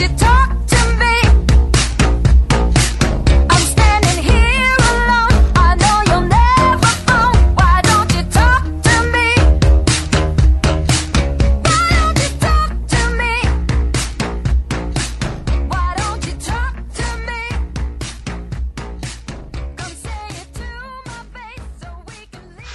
you talk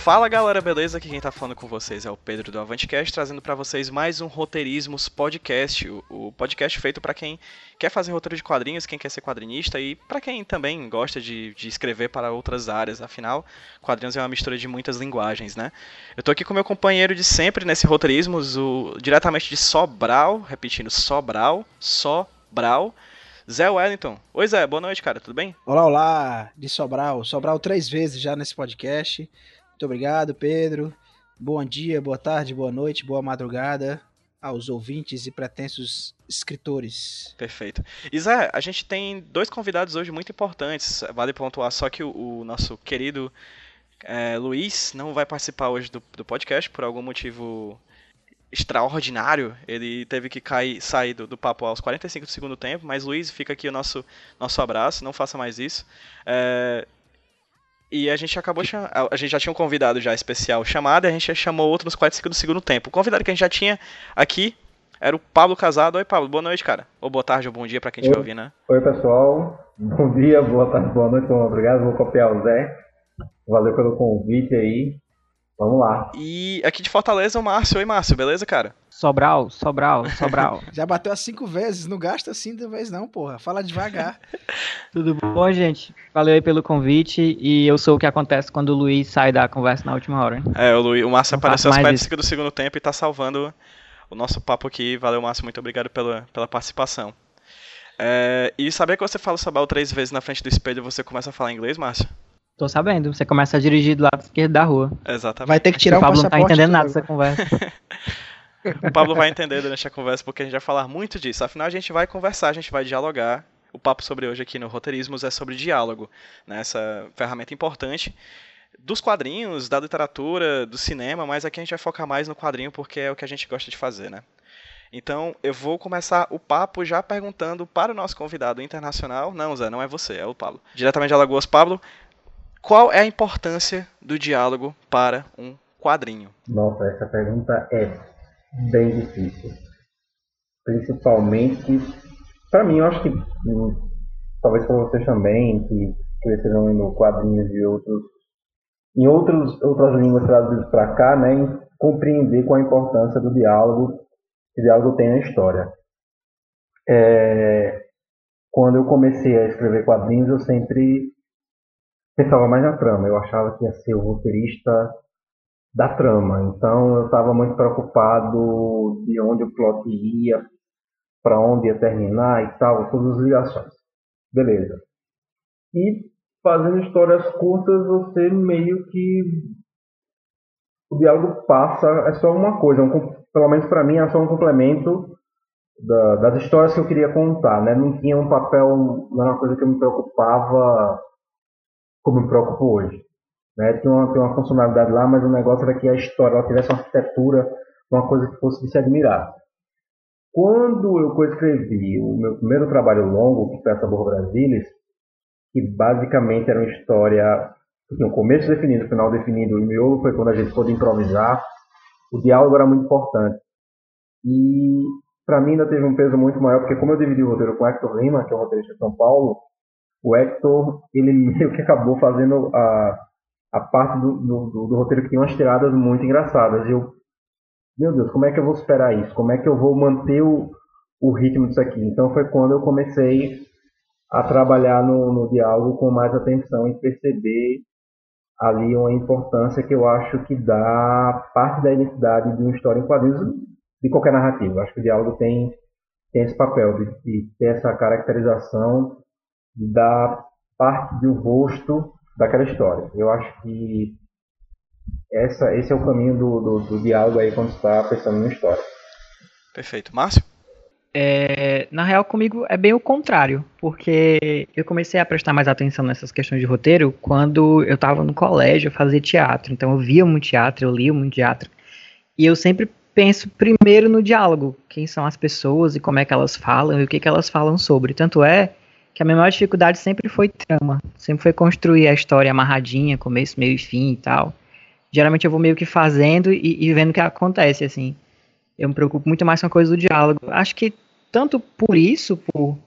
Fala galera, beleza? Aqui quem tá falando com vocês é o Pedro do Avantcast, trazendo para vocês mais um Roteirismos Podcast, o, podcast feito para quem quer fazer roteiro de quadrinhos, quem quer ser quadrinista e para quem também gosta de, de, escrever para outras áreas, afinal, quadrinhos é uma mistura de muitas linguagens, né? Eu tô aqui com meu companheiro de sempre nesse Roteirismos, o, diretamente de Sobral, repetindo, Sobral, Sobral, Zé Wellington. Oi Zé, boa noite, cara, tudo bem? Olá, olá, de Sobral, Sobral três vezes já nesse podcast. Muito obrigado, Pedro. Bom dia, boa tarde, boa noite, boa madrugada aos ouvintes e pretensos escritores. Perfeito. Isa, a gente tem dois convidados hoje muito importantes. Vale pontuar só que o, o nosso querido é, Luiz não vai participar hoje do, do, podcast por algum motivo extraordinário. Ele teve que cair, sair do, do, papo aos 45 do segundo tempo, mas Luiz, fica aqui o nosso, nosso abraço, não faça mais isso. É, e a gente acabou cham... A gente já tinha um convidado já especial chamado e a gente chamou outro nos 45 do segundo tempo. O convidado que a gente já tinha aqui era o Pablo Casado. Oi, Pablo, boa noite, cara. Ou boa tarde ou bom dia pra quem estiver ouvindo, né? Oi, pessoal. Bom dia, boa tarde, boa noite, obrigado. Vou copiar o Zé. Valeu pelo convite aí. Vamos lá. E aqui de Fortaleza, o Márcio. Oi, Márcio, beleza, cara? Sobral, Sobral, Sobral. Já bateu as cinco vezes, não gasta assim de vez não, porra. Fala devagar. Tudo bom, gente? Valeu aí pelo convite e eu sou o que acontece quando o Luiz sai da conversa na última hora. Hein? É, o, Luiz, o Márcio não apareceu aos 45 do segundo tempo e tá salvando o nosso papo aqui. Valeu, Márcio, muito obrigado pela, pela participação. É, e saber que você fala Sobral três vezes na frente do espelho e você começa a falar inglês, Márcio? Tô sabendo. Você começa a dirigir do lado esquerdo da rua. Exatamente. Vai ter que tirar o, o Pablo não tá entendendo nada dessa conversa. o Pablo vai entender durante a conversa porque a gente vai falar muito disso. Afinal, a gente vai conversar, a gente vai dialogar. O papo sobre hoje aqui no Roteirismos é sobre diálogo, né? essa ferramenta importante dos quadrinhos, da literatura, do cinema, mas aqui a gente vai focar mais no quadrinho porque é o que a gente gosta de fazer, né? Então, eu vou começar o papo já perguntando para o nosso convidado internacional. Não, Zé, não é você, é o Pablo. Diretamente de Alagoas, Pablo, qual é a importância do diálogo para um quadrinho? Nossa, essa pergunta é bem difícil. Principalmente, para mim, eu acho que, hum, talvez para vocês também, que cresceram no quadrinhos de outros, em outros, outras línguas traduzidas para cá, né, compreender qual a importância do diálogo que o diálogo tem na história. É, quando eu comecei a escrever quadrinhos, eu sempre pensava mais na trama. Eu achava que ia ser o roteirista da trama. Então eu estava muito preocupado de onde o plot ia, para onde ia terminar e tal, todas as ligações. Beleza. E fazendo histórias curtas, você meio que o diálogo passa, é só uma coisa, um, pelo menos para mim é só um complemento da, das histórias que eu queria contar, né? Não tinha um papel, não era uma coisa que eu me preocupava como me preocupo hoje. Né? Tem, uma, tem uma funcionalidade lá, mas o negócio era que a história ela tivesse uma arquitetura, uma coisa que fosse de se admirar. Quando eu coescrevi o meu primeiro trabalho longo, que foi a Sabor Brasilis, que basicamente era uma história tinha um começo definido, um final definido, o miolo foi quando a gente pôde improvisar, o diálogo era muito importante. E para mim ainda teve um peso muito maior, porque como eu dividi o roteiro com o Hector Lima, que é um roteirista de São Paulo, o Hector, ele meio que acabou fazendo a, a parte do, do, do, roteiro que tinha umas tiradas muito engraçadas. Eu, meu Deus, como é que eu vou superar isso? Como é que eu vou manter o, o ritmo disso aqui? Então foi quando eu comecei a trabalhar no, no diálogo com mais atenção e perceber ali uma importância que eu acho que dá parte da identidade de uma história em quadrinhos, de qualquer narrativa. Acho que o diálogo tem, tem esse papel de, de ter essa caracterização da parte do rosto daquela história. Eu acho que essa, esse é o caminho do, do, do diálogo aí quando está pensando na história. Perfeito. Márcio? É, na real, comigo é bem o contrário, porque eu comecei a prestar mais atenção nessas questões de roteiro quando eu estava no colégio, eu fazia teatro. Então eu via muito teatro, eu lia muito teatro. E eu sempre penso primeiro no diálogo, quem são as pessoas e como é que elas falam e o que, que elas falam sobre. Tanto é que a minha maior dificuldade sempre foi trama, sempre foi construir a história amarradinha, começo, meio e fim e tal. Geralmente eu vou meio que fazendo e, e vendo o que acontece, assim. Eu me preocupo muito mais com a coisa do diálogo. Acho que tanto por isso, por,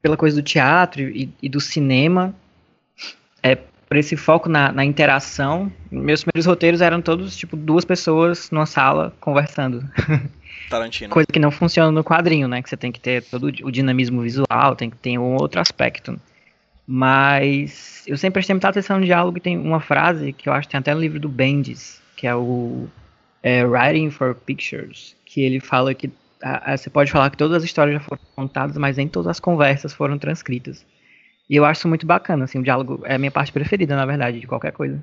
pela coisa do teatro e, e do cinema, é, por esse foco na, na, interação, meus primeiros roteiros eram todos, tipo, duas pessoas numa sala conversando. Tarantino. Coisa que não funciona no quadrinho, né? Que você tem que ter todo o dinamismo visual, tem que ter um outro aspecto. Mas eu sempre prestei muita atenção no diálogo e tem uma frase que eu acho que tem até no livro do Bendis, que é o é, Writing for Pictures, que ele fala que você pode falar que todas as histórias já foram contadas, mas nem todas as conversas foram transcritas. E eu acho muito bacana, assim, o diálogo é a minha parte preferida, na verdade, de qualquer coisa.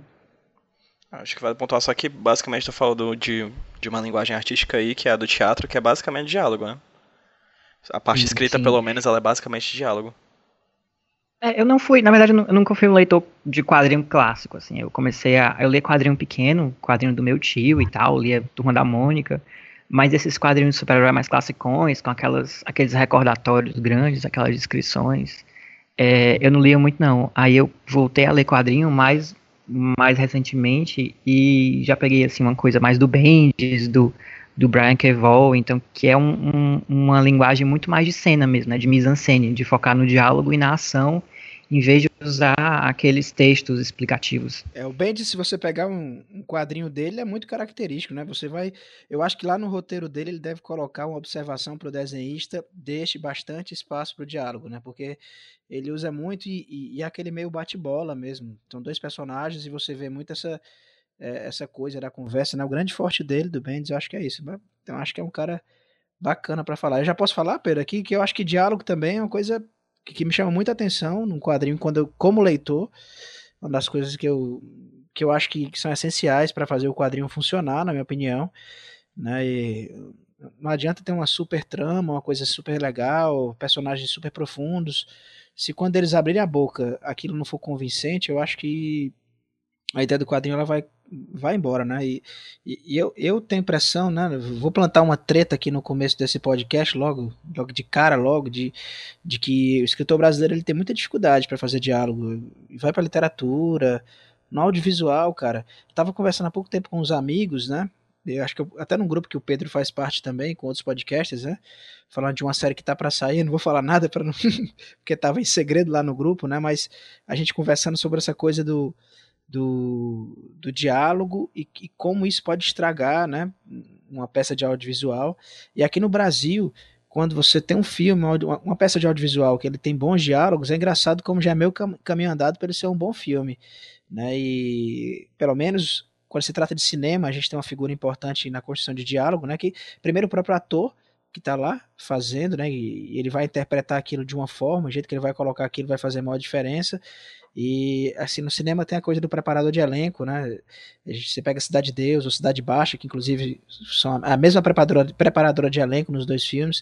Acho que vale pontuar só que basicamente tu falou de, de uma linguagem artística aí, que é a do teatro, que é basicamente diálogo, né? A parte escrita, Sim. pelo menos, ela é basicamente diálogo. É, eu não fui, na verdade, eu nunca fui um leitor de quadrinho clássico, assim. Eu comecei a. Eu li quadrinho pequeno, quadrinho do meu tio e tal, lia Turma da Mônica. Mas esses quadrinhos de super-herói mais classicões, com aquelas, aqueles recordatórios grandes, aquelas descrições, é, eu não lia muito não. Aí eu voltei a ler quadrinho mais, mais recentemente e já peguei assim uma coisa mais do Bendis, do, do Brian Kevol, então que é um, um, uma linguagem muito mais de cena mesmo, né, de mise-en-scène, de focar no diálogo e na ação em vez de usar aqueles textos explicativos. É, o Bendis, se você pegar um, um, quadrinho dele, é muito característico, né? Você vai. Eu acho que lá no roteiro dele ele deve colocar uma observação para o desenhista, deixe bastante espaço para o diálogo, né? Porque ele usa muito e, e, e é aquele meio bate-bola mesmo. São dois personagens e você vê muito essa. É, essa coisa da conversa, né? O grande forte dele, do Bendis, eu acho que é isso. Então, acho que é um cara bacana para falar. Eu já posso falar, Pedro, aqui, que eu acho que diálogo também é uma coisa que, que me chama muita atenção num quadrinho quando eu, como leitor, uma das coisas que eu, que eu acho que, que são essenciais para fazer o quadrinho funcionar, na minha opinião, né? E não adianta ter uma super trama, uma coisa super legal, personagens super profundos. Se quando eles abrirem a boca aquilo não for convincente, eu acho que a ideia do quadrinho ela vai vai embora, né? E, e, eu, eu tenho impressão, né? Vou plantar uma treta aqui no começo desse podcast, logo, logo de cara, logo, de, de que o escritor brasileiro ele tem muita dificuldade para fazer diálogo. Vai para literatura, no audiovisual, cara. Tava conversando há pouco tempo com uns amigos, né? Eu acho que eu, até num grupo que o Pedro faz parte também, com outros podcasts, né? Falando de uma série que tá para sair, eu não vou falar nada para não porque tava em segredo lá no grupo, né? Mas a gente conversando sobre essa coisa do do, do diálogo e, e, como isso pode estragar né, uma peça de audiovisual. E aqui no Brasil, quando você tem um filme, uma peça de audiovisual que ele tem bons diálogos, é engraçado como já é meio caminho andado para ele ser um bom filme. Né? E pelo menos quando se trata de cinema, a gente tem uma figura importante na construção de diálogo, né? Que primeiro o próprio ator que está lá fazendo, né? E ele vai interpretar aquilo de uma forma, o jeito que ele vai colocar aquilo vai fazer maior diferença. E assim, no cinema tem a coisa do preparador de elenco, né? Você pega Cidade de Deus ou Cidade Baixa, que inclusive são a mesma preparadora, preparadora de elenco nos dois filmes,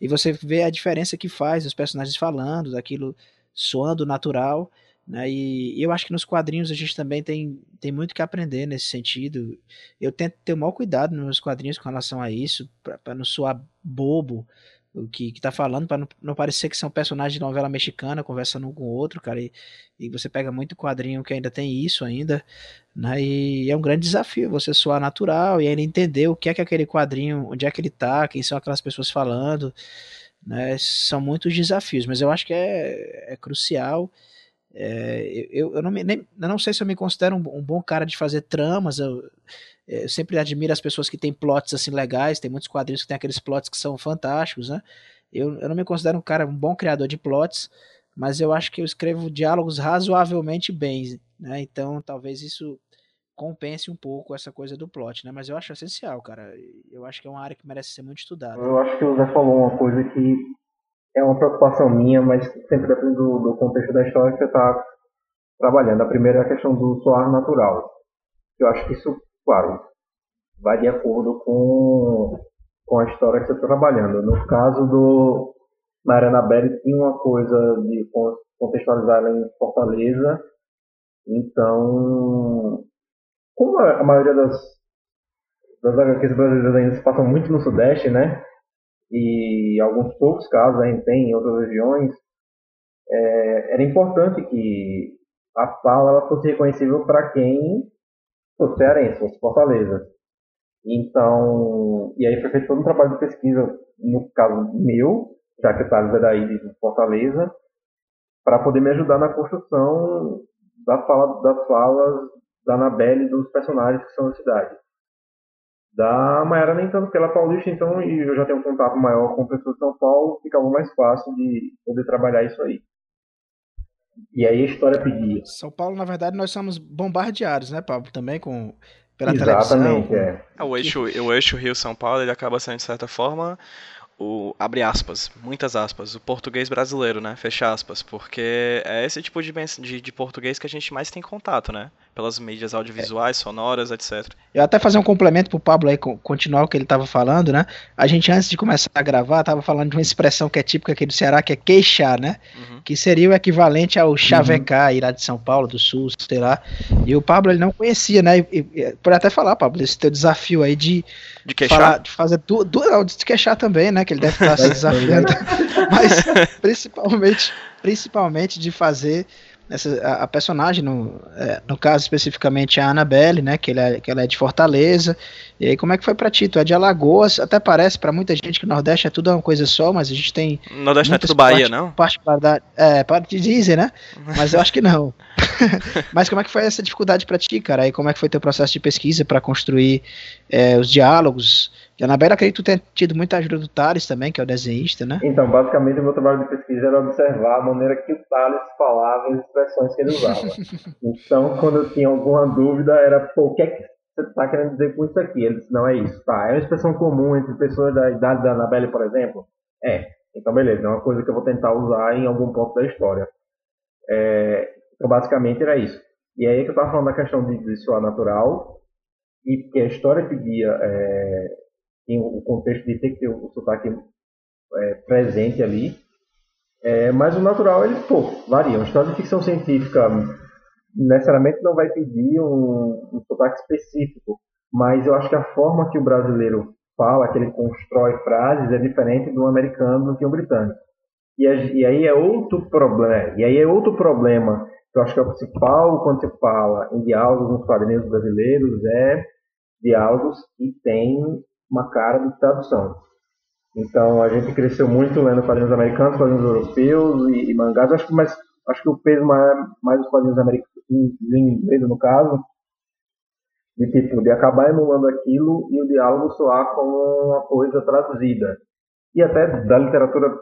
e você vê a diferença que faz os personagens falando, daquilo soando natural. Né? E, eu acho que nos quadrinhos a gente também tem, tem muito que aprender nesse sentido. Eu tento ter o maior cuidado nos quadrinhos com relação a isso, para não soar bobo, o que, que tá falando, para não, não, parecer que são personagens de novela mexicana conversando um com o outro, cara. E, e você pega muito quadrinho que ainda tem isso ainda, né? E é um grande desafio você soar natural e ainda entender o que é que aquele quadrinho, onde é que ele tá, quem são aquelas pessoas falando, né? São muitos desafios, mas eu acho que é, é crucial. É, eu, eu, não me, nem, eu não sei se eu me considero um, um bom cara de fazer tramas, eu, eu sempre admiro as pessoas que têm plots assim legais, tem muitos quadrinhos que tem aqueles plots que são fantásticos, né? Eu, eu não me considero um cara, um bom criador de plots, mas eu acho que eu escrevo diálogos razoavelmente bem, né? Então talvez isso compense um pouco essa coisa do plot, né? Mas eu acho essencial, cara. Eu acho que é uma área que merece ser muito estudada. Eu acho que o Zé falou uma coisa que é uma preocupação minha, mas sempre depende do, do contexto da história que você está trabalhando. A primeira é a questão do soar natural. Eu acho que isso, claro, vai de acordo com, com a história que você está trabalhando. No caso do Maria Anabelle, tinha uma coisa de contextualizar em Fortaleza, então como a, maioria das, das HQs brasileiras ainda se passam muito no Sudeste, né? E alguns poucos casos a gente tem em outras regiões, é, era importante que a fala fosse reconhecível para quem fosse cearense, fosse Fortaleza. Então, e aí foi feito todo um trabalho de pesquisa, no caso meu, já que o Thales é daí de Fortaleza, para poder me ajudar na construção da fala, das falas da Anabelle e dos personagens que são da cidade. Da Mayara nem tanto, porque ela é paulista, então, e eu já tenho um contato maior com pessoas de São Paulo, ficava mais fácil de poder trabalhar isso aí. E aí a história pedia. São Paulo, na verdade, nós somos bombardeados, né, Pablo? Também com pela Exatamente, televisão. É. é. O eixo, o eixo Rio-São Paulo, ele acaba sendo, de certa forma, o abre aspas, muitas aspas, o português brasileiro, né? Fecha aspas, porque é esse tipo de, de, de português que a gente mais tem contato, né? Pelas mídias audiovisuais, é. sonoras, etc. Eu até fazer um complemento pro Pablo aí, continuar o que ele estava falando, né? A gente, antes de começar a gravar, tava falando de uma expressão que é típica aqui do Ceará, que é queixar, né? Uhum. Que seria o equivalente ao chavecar, uhum. ir lá de São Paulo, do Sul, sei lá. E o Pablo, ele não conhecia, né? E, e, por até falar, Pablo, esse teu desafio aí de... De queixar? Falar, de fazer tudo, de queixar também, né? Que ele deve estar se desafiando. Mas, principalmente, principalmente de fazer essa, a, a personagem, no, é, no caso especificamente a Annabelle, né, que, é, que ela é de Fortaleza. E aí, como é que foi pra ti? Tu é de Alagoas, até parece para muita gente que o Nordeste é tudo uma coisa só, mas a gente tem. Nordeste não é tudo Bahia, não? Particularidade. É, dizer, né? Mas eu acho que não. mas como é que foi essa dificuldade para ti, cara? E como é que foi teu processo de pesquisa para construir é, os diálogos? A Anabela, acredito que tenha tido muita ajuda do Thales também, que é o desenhista, né? Então, basicamente, o meu trabalho de pesquisa era observar a maneira que o Thales falava e as expressões que ele usava. então, quando eu tinha alguma dúvida, era, pô, o que é que você está querendo dizer com isso aqui? Ele disse, não é isso. Tá, é uma expressão comum entre pessoas da idade da Anabelle, por exemplo? É. Então, beleza, é uma coisa que eu vou tentar usar em algum ponto da história. É, então, basicamente, era isso. E aí que eu estava falando da questão de, de soar natural, e que a história pedia é, tem o contexto de ter que ter o sotaque é, presente ali. É, mas o natural, ele, pô, varia. Uma história de ficção científica necessariamente não vai pedir um, um sotaque específico, mas eu acho que a forma que o brasileiro fala, que ele constrói frases, é diferente do americano do que o britânico. E, e aí é outro problema. E aí é outro problema que eu acho que é o principal quando se fala em diálogos nos quadrinhos brasileiros é diálogos que têm uma cara de tradução. Então a gente cresceu muito lendo quadrinhos americanos, quadrinhos europeus e, e mangás. Acho que, mas, acho que o peso mais, mais os quadrinhos americanos, em inglês no caso, de tipo, de acabar emulando aquilo e o diálogo soar como uma coisa traduzida. E até da literatura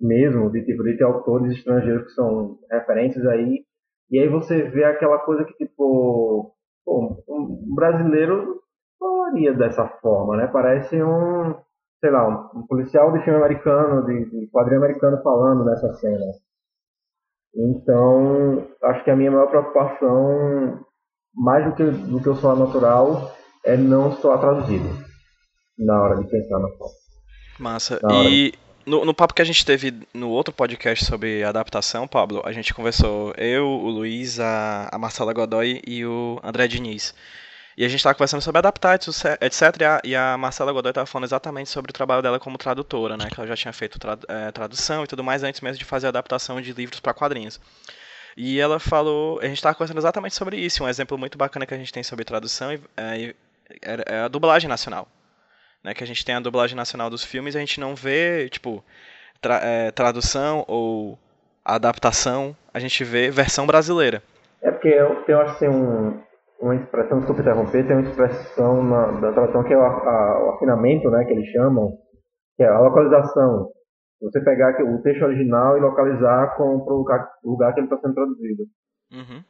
mesmo, de tipo, de ter autores estrangeiros que são referentes aí. E aí você vê aquela coisa que, tipo, pô, um brasileiro falaria dessa forma, né? Parece um, sei lá, um, policial de filme americano, de, de quadrinho americano falando nessa cena. Então, acho que a minha maior preocupação, mais do que, do que o soar natural, é não soar traduzido na hora de pensar na forma. Massa. E de... no, no papo que a gente teve no outro podcast sobre adaptação, Pablo, a gente conversou, eu, o Luiz, a, a Marcela Godoy e o André Diniz. E a gente estava conversando sobre adaptar, etc. E a, Marcela Godoy estava falando exatamente sobre o trabalho dela como tradutora, né? Que ela já tinha feito é, tradução e tudo mais antes mesmo de fazer a adaptação de livros para quadrinhos. E ela falou, a gente estava conversando exatamente sobre isso. Um exemplo muito bacana que a gente tem sobre tradução é, é, a dublagem nacional. Né? Que a gente tem a dublagem nacional dos filmes e a gente não vê, tipo, tra é, tradução ou adaptação, a gente vê versão brasileira. É porque eu, eu acho assim, um, uma expressão, desculpa interromper, tem uma expressão na, da tradução que é o, a, o, afinamento, né, que eles chamam, que é a localização. Você pegar o texto original e localizar com o lugar, lugar que ele está sendo traduzido. Uhum.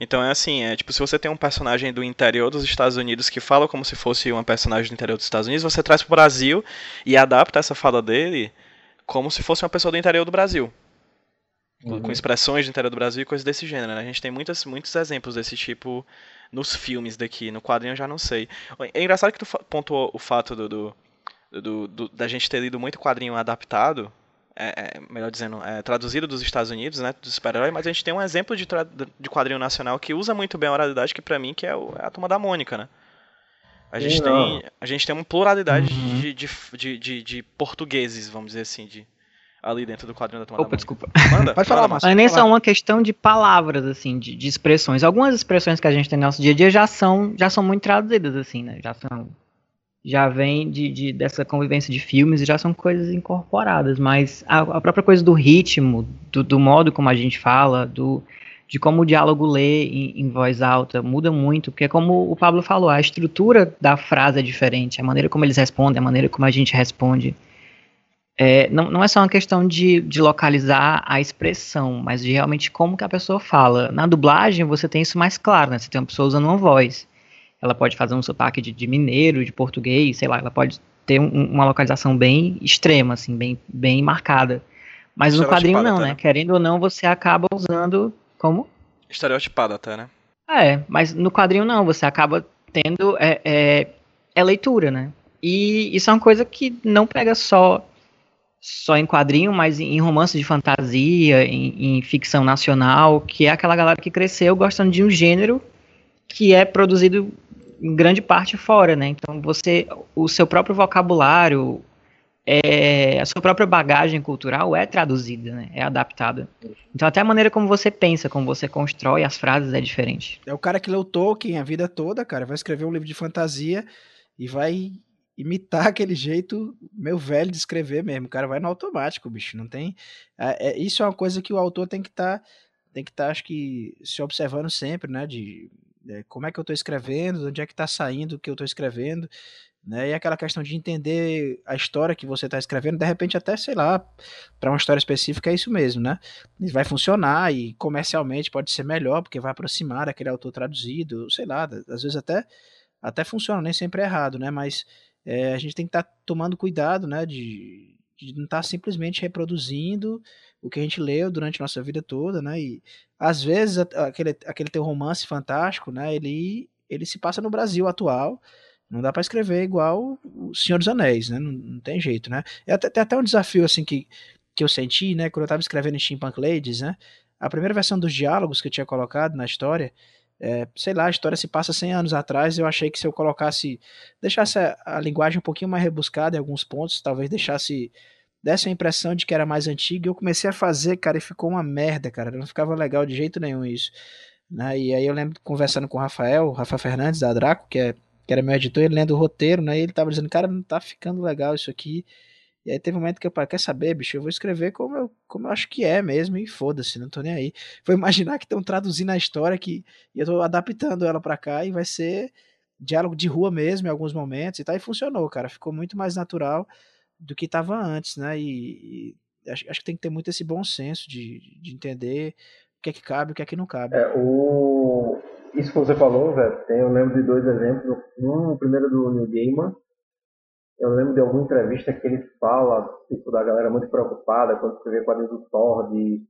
Então é assim, é tipo, se você tem um personagem do interior dos Estados Unidos que fala como se fosse uma personagem do interior dos Estados Unidos, você traz pro Brasil e adapta essa fala dele como se fosse uma pessoa do interior do Brasil. Uhum. Com expressões do interior do Brasil e coisas desse gênero. Né? A gente tem muitas, muitos exemplos desse tipo nos filmes daqui. No quadrinho eu já não sei. É engraçado que tu pontuou o fato do, do, do, do da gente ter lido muito quadrinho adaptado é, é, melhor dizendo, é, traduzido dos Estados Unidos, né, dos super-heróis, mas a gente tem um exemplo de, de quadrinho nacional que usa muito bem a oralidade, que para mim que é, o, é, a Turma da Mônica, né? A gente, tem, a gente tem uma pluralidade uhum. de, de, de, de, de portugueses, vamos dizer assim, de, ali dentro do quadrinho da Turma Opa, da desculpa. Manda, Pode falar, Márcio. Não é nem só uma questão de palavras, assim, de, de expressões. Algumas expressões que a gente tem no nosso dia a dia já são, já são muito traduzidas, assim, né? Já são já vem de, de, dessa convivência de filmes e já são coisas incorporadas, mas a, a própria coisa do ritmo, do, do, modo como a gente fala, do, de como o diálogo lê em, em, voz alta muda muito, porque como o Pablo falou, a estrutura da frase é diferente, a maneira como eles respondem, a maneira como a gente responde. É, não, não é só uma questão de, de localizar a expressão, mas de realmente como que a pessoa fala. Na dublagem você tem isso mais claro, né? Você tem uma pessoa usando uma voz ela pode fazer um sotaque de, de mineiro, de português, sei lá, ela pode ter um, uma localização bem extrema, assim, bem, bem marcada. Mas no quadrinho não, até, né? né? Querendo ou não, você acaba usando como? Estereotipado até, né? É, mas no quadrinho não, você acaba tendo é, é, é leitura, né? E isso é uma coisa que não pega só só em quadrinho, mas em romance de fantasia, em, em, ficção nacional, que é aquela galera que cresceu gostando de um gênero que é produzido em grande parte fora, né? Então você, o seu próprio vocabulário, é, a sua própria bagagem cultural é traduzida, né? É adaptada. Então até a maneira como você pensa, como você constrói as frases é diferente. É o cara que leu Tolkien a vida toda, cara, vai escrever um livro de fantasia e vai imitar aquele jeito meu velho de escrever mesmo. O cara vai no automático, bicho. Não tem. É, é, isso é uma coisa que o autor tem que estar, tá, tem que estar, tá, acho que, se observando sempre, né? De é, como é que eu estou escrevendo, onde é que está saindo o que eu estou escrevendo, né? E aquela questão de entender a história que você está escrevendo, de repente até, sei lá, para uma história específica é isso mesmo, né? Vai funcionar e comercialmente pode ser melhor, porque vai aproximar daquele autor traduzido, sei lá, às vezes até, até funciona, nem sempre é errado, né? Mas é, a gente tem que estar tá tomando cuidado, né? De, de não estar tá simplesmente reproduzindo o que a gente leu durante a nossa vida toda, né? E às vezes aquele, aquele teu romance fantástico, né? Ele, ele se passa no Brasil atual. Não dá para escrever igual o Senhor dos Anéis, né? Não, não tem jeito, né? É até, até um desafio assim que, que eu senti, né? Quando eu estava escrevendo em Steampunk Ladies, né? A primeira versão dos diálogos que eu tinha colocado na história, é, sei lá, a história se passa 100 anos atrás. Eu achei que se eu colocasse, deixasse a, linguagem um pouquinho mais rebuscada em alguns pontos, talvez deixasse dessa a impressão de que era mais antigo. Eu comecei a fazer, cara, e ficou uma merda, cara. Não ficava legal de jeito nenhum isso. Né? E aí eu lembro conversando com o Rafael, o Rafa Fernandes da Draco, que, é, que era meu editor, ele lendo o roteiro, né? E ele tava dizendo, cara, não tá ficando legal isso aqui. E aí teve um momento que eu falei, quer saber, bicho, eu vou escrever como eu, como eu acho que é mesmo, e foda-se, não tô nem aí. Vou imaginar que estão traduzindo a história que e eu tô adaptando ela para cá e vai ser diálogo de rua mesmo em alguns momentos e tá, e funcionou, cara, ficou muito mais natural do que estava antes, né? E, e acho, acho, que tem que ter muito esse bom senso de, de entender o que é que cabe e o que é que não cabe. É, o... Isso que você falou, velho, eu lembro de dois exemplos. Um, o primeiro do New Gaiman. Eu lembro de alguma entrevista que ele fala, tipo, da galera muito preocupada quando escrevia quadrinhos do Thor, de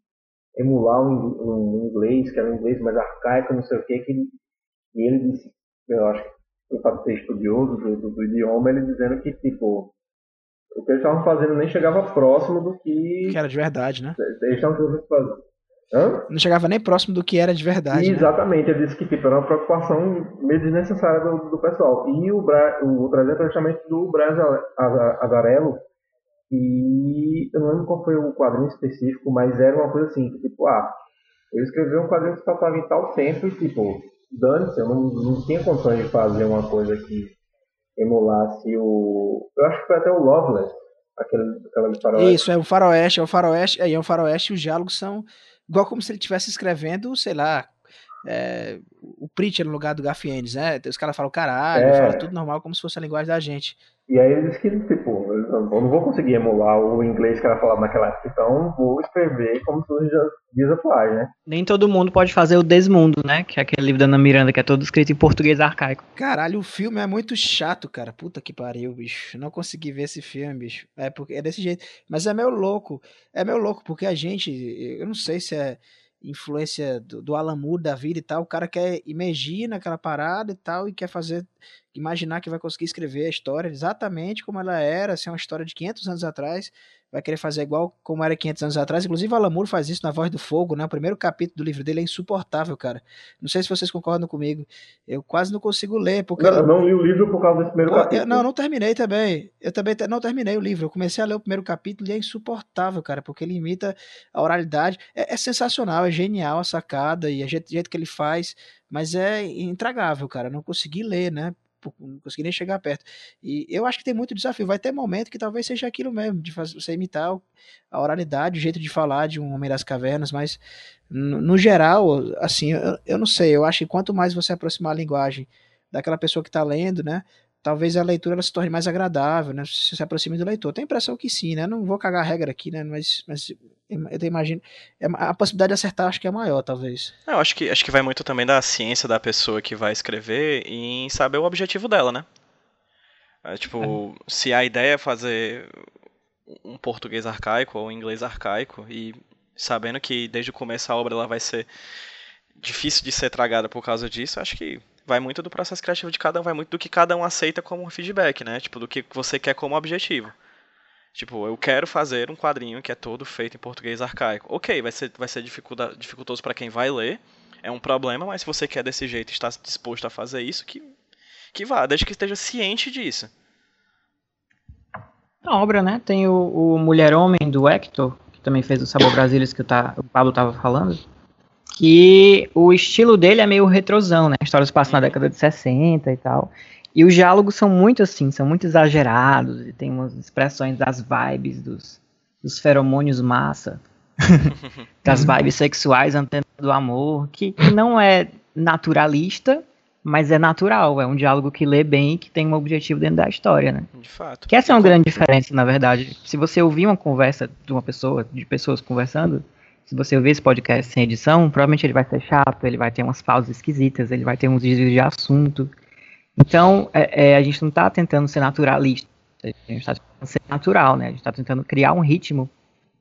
emular um, inglês, que era um inglês mais arcaico, não sei o que, que ele, e ele disse, eu acho que o fato de ser estudioso do, do, do idioma, ele dizendo que, tipo, o que eles estavam fazendo nem chegava próximo do que. Que era de verdade, né? Eles estavam fazer. Hã? Não chegava nem próximo do que era de verdade. Né? Exatamente, né? ele disse que tipo, era uma preocupação meio desnecessária do, do pessoal. E o, Bra... o trajeto é justamente do Braz Azarello, e eu não lembro qual foi o quadrinho específico, mas era uma coisa assim, que tipo, ah, eu escrevi um quadrinho que passava em tal tempo e tipo, dane-se, eu não, não tinha condições de fazer uma coisa que emulasse o. Eu acho que foi até o Loveless, aquele, aquela faroeste. Isso, é o faroeste, é o faroeste, aí é o faroeste e os diálogos são igual como se ele estivesse escrevendo, sei lá, é, o Preacher no lugar do Gafienes, né? Os caras falam caralho, é. falam tudo normal como se fosse a linguagem da gente. E aí eles que, tipo, Eu não vou conseguir emular o inglês que ela falava naquela época, então vou escrever como se fosse dias atuais, né? Nem todo mundo pode fazer o Desmundo, né? Que é aquele livro da Ana Miranda que é todo escrito em português arcaico. Caralho, o filme é muito chato, cara. Puta que pariu, bicho. Não consegui ver esse filme, bicho. É porque é desse jeito. Mas é meio louco. É meio louco porque a gente, eu não sei se é influência do, do Alan Moore da vida e tal, o cara quer imergir naquela parada e tal, e quer fazer, imaginar que vai conseguir escrever a história exatamente como ela era, se é uma história de 500 anos atrás, vai querer fazer igual como era 500 anos atrás. Inclusive, o Alamur faz isso na Voz do Fogo, né? O primeiro capítulo do livro dele é insuportável, cara. Não sei se vocês concordam comigo. Eu quase não consigo ler. Porque não, eu não li o livro por causa desse primeiro Pô, capítulo. Eu, não, não terminei também. Eu também não terminei o livro. Eu comecei a ler o primeiro capítulo e é insuportável, cara, porque ele imita a oralidade. É, é sensacional, é genial a sacada e o jeito, jeito que ele faz, mas é intragável, cara. não consegui ler, né? Não consegui nem chegar perto. E eu acho que tem muito desafio. Vai ter momento que talvez seja aquilo mesmo, de você imitar a oralidade, o jeito de falar de um Homem das Cavernas, mas no, no geral, assim, eu, eu não sei. Eu acho que quanto mais você aproximar a linguagem daquela pessoa que está lendo, né? Talvez a leitura ela se torne mais agradável, né? Se se aproxime do leitor. Tem a impressão que sim, né? Não vou cagar a regra aqui, né? Mas, mas eu imagino. É, a possibilidade de acertar acho que é maior, talvez. É, eu acho que, acho que vai muito também da ciência da pessoa que vai escrever em saber o objetivo dela, né? É, tipo, é. se a ideia é fazer um português arcaico ou um inglês arcaico e sabendo que desde o começo a obra ela vai ser difícil de ser tragada por causa disso, acho que vai muito do processo criativo de cada um, vai muito do que cada um aceita como feedback, né? Tipo, do que você quer como objetivo. Tipo, eu quero fazer um quadrinho que é todo feito em português arcaico. Ok, vai ser, vai ser dificultoso para quem vai ler, é um problema, mas se você quer desse jeito e está disposto a fazer isso, que, que vá, desde que esteja ciente disso. A obra, né? Tem o, o Mulher Homem do Hector, que também fez o Sabor Brasilis que o, tá, o Pablo estava falando que o estilo dele é meio retrosão, né? A história se passa na década de 60 e tal. E os diálogos são muito assim, são muito exagerados, e tem umas expressões das vibes, dos, dos feromônios massa, das vibes sexuais, antena do amor, que, que não é naturalista, mas é natural, é um diálogo que lê bem e que tem um objetivo dentro da história, né? De fato. Que essa é uma grande diferença, na verdade. Se você ouvir uma conversa de uma pessoa, de pessoas conversando, se você ouvir esse podcast sem edição, provavelmente ele vai ser chato, ele vai ter umas pausas esquisitas, ele vai ter uns desvios de assunto. Então, é, é, a gente não está tentando ser naturalista, a gente está tentando ser natural, né? A gente está tentando criar um ritmo